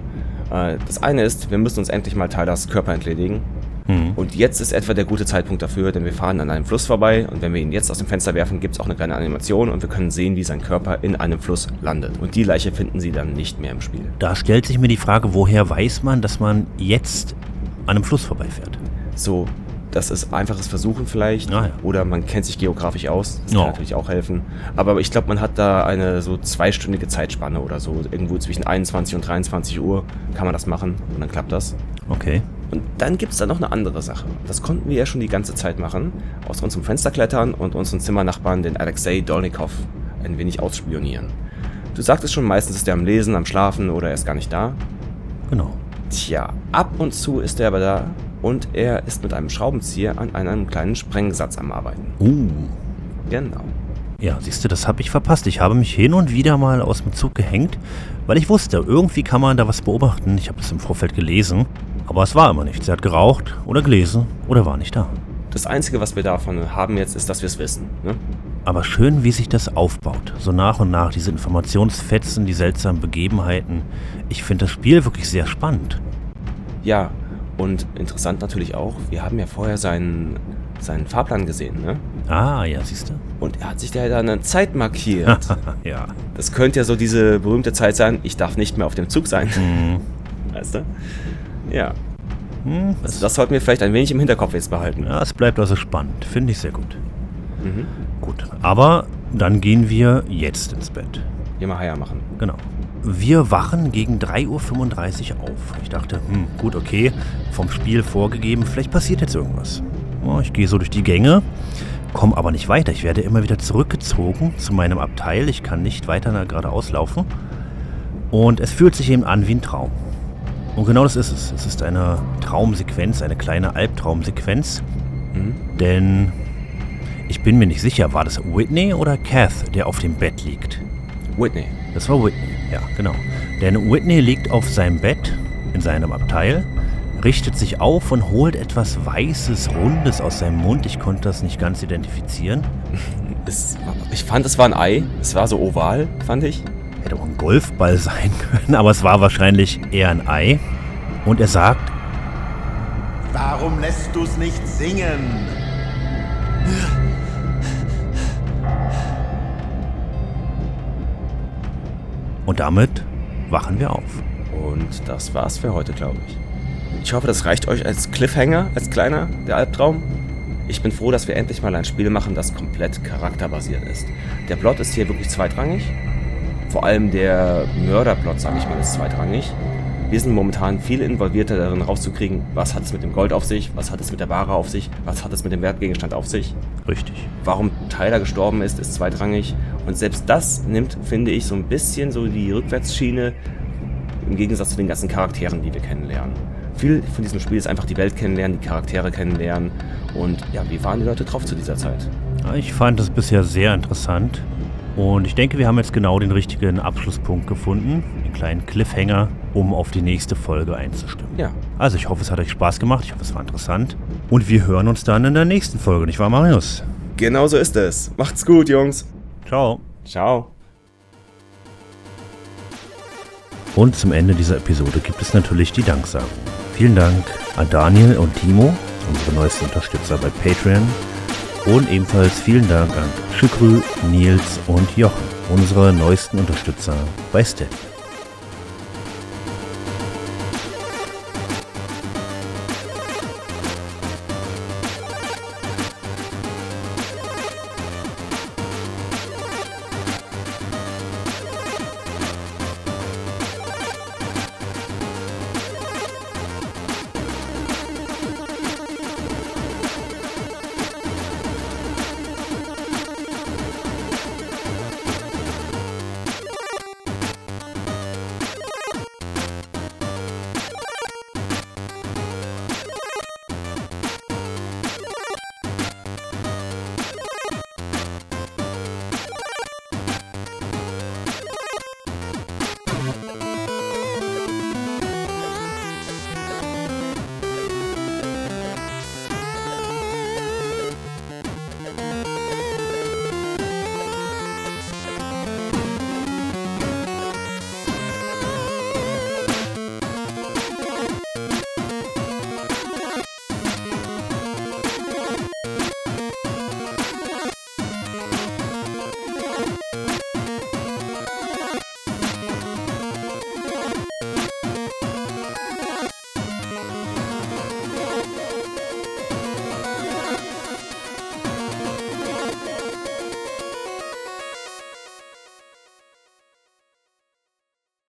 Äh, das eine ist, wir müssen uns endlich mal Tylers Körper entledigen. Mhm. Und jetzt ist etwa der gute Zeitpunkt dafür, denn wir fahren an einem Fluss vorbei und wenn wir ihn jetzt aus dem Fenster werfen, gibt es auch eine kleine Animation und wir können sehen, wie sein Körper in einem Fluss landet. Und die Leiche finden sie dann nicht mehr im Spiel. Da stellt sich mir die Frage, woher weiß man, dass man jetzt an einem Fluss vorbeifährt? So das ist einfaches Versuchen vielleicht. Ah, ja. Oder man kennt sich geografisch aus. Das kann oh. natürlich auch helfen. Aber ich glaube, man hat da eine so zweistündige Zeitspanne oder so. Irgendwo zwischen 21 und 23 Uhr kann man das machen und dann klappt das. Okay. Und dann gibt es da noch eine andere Sache. Das konnten wir ja schon die ganze Zeit machen. Aus unserem Fenster klettern und unseren Zimmernachbarn, den Alexei Dolnikov, ein wenig ausspionieren. Du sagtest schon, meistens ist er am Lesen, am Schlafen oder er ist gar nicht da. Genau. Tja, ab und zu ist er aber da und er ist mit einem Schraubenzieher an einem kleinen Sprengsatz am Arbeiten. Uh. Genau. Ja, siehst du, das habe ich verpasst. Ich habe mich hin und wieder mal aus dem Zug gehängt, weil ich wusste, irgendwie kann man da was beobachten. Ich habe das im Vorfeld gelesen, aber es war immer nichts. Er hat geraucht oder gelesen oder war nicht da. Das Einzige, was wir davon haben jetzt, ist, dass wir es wissen. Ne? Aber schön, wie sich das aufbaut. So nach und nach, diese Informationsfetzen, die seltsamen Begebenheiten. Ich finde das Spiel wirklich sehr spannend. Ja, und interessant natürlich auch, wir haben ja vorher seinen, seinen Fahrplan gesehen, ne? Ah, ja, siehst du. Und er hat sich da eine Zeit markiert. [laughs] ja. Das könnte ja so diese berühmte Zeit sein, ich darf nicht mehr auf dem Zug sein. Mhm. [laughs] Weißt du? Ja. Hm, also das sollten wir vielleicht ein wenig im Hinterkopf jetzt behalten. Ja, es bleibt also spannend. Finde ich sehr gut. Mhm. Gut. Aber dann gehen wir jetzt ins Bett. Immer Haier machen. Genau. Wir wachen gegen 3.35 Uhr auf. Ich dachte, hm, gut, okay, vom Spiel vorgegeben, vielleicht passiert jetzt irgendwas. Ich gehe so durch die Gänge, komme aber nicht weiter. Ich werde immer wieder zurückgezogen zu meinem Abteil. Ich kann nicht weiter geradeaus laufen. Und es fühlt sich eben an wie ein Traum. Und genau das ist es. Es ist eine Traumsequenz, eine kleine Albtraumsequenz. Mhm. Denn ich bin mir nicht sicher, war das Whitney oder Kath, der auf dem Bett liegt? Whitney. Das war Whitney, ja, genau. Denn Whitney liegt auf seinem Bett in seinem Abteil, richtet sich auf und holt etwas Weißes, Rundes aus seinem Mund. Ich konnte das nicht ganz identifizieren. [laughs] Es, ich fand, es war ein Ei. Es war so oval, fand ich. Hätte auch ein Golfball sein [laughs] können, aber es war wahrscheinlich eher ein Ei. Und er sagt: Warum lässt du's nicht singen? Und damit wachen wir auf. Und das war's für heute, glaube ich. Ich hoffe, das reicht euch als Cliffhanger, als kleiner, der Albtraum. Ich bin froh, dass wir endlich mal ein Spiel machen, das komplett charakterbasiert ist. Der Plot ist hier wirklich zweitrangig. Vor allem der Mörderplot, sage ich mal, ist zweitrangig. Wir sind momentan viel involvierter darin rauszukriegen, was hat es mit dem Gold auf sich, was hat es mit der Ware auf sich, was hat es mit dem Wertgegenstand auf sich. Richtig. Warum Tyler gestorben ist, ist zweitrangig. Und selbst das nimmt, finde ich, so ein bisschen so die Rückwärtsschiene im Gegensatz zu den ganzen Charakteren, die wir kennenlernen. Viel von diesem Spiel ist einfach die Welt kennenlernen, die Charaktere kennenlernen und ja, wie waren die Leute drauf zu dieser Zeit? Ich fand das bisher sehr interessant und ich denke, wir haben jetzt genau den richtigen Abschlusspunkt gefunden, den kleinen Cliffhanger, um auf die nächste Folge einzustimmen. Ja. Also ich hoffe, es hat euch Spaß gemacht, ich hoffe, es war interessant und wir hören uns dann in der nächsten Folge, nicht wahr, Marius? Genau so ist es. Macht's gut, Jungs. Ciao. Ciao. Und zum Ende dieser Episode gibt es natürlich die Danksagung. Vielen Dank an Daniel und Timo, unsere neuesten Unterstützer bei Patreon. Und ebenfalls vielen Dank an Schükrü, Nils und Jochen, unsere neuesten Unterstützer bei Step.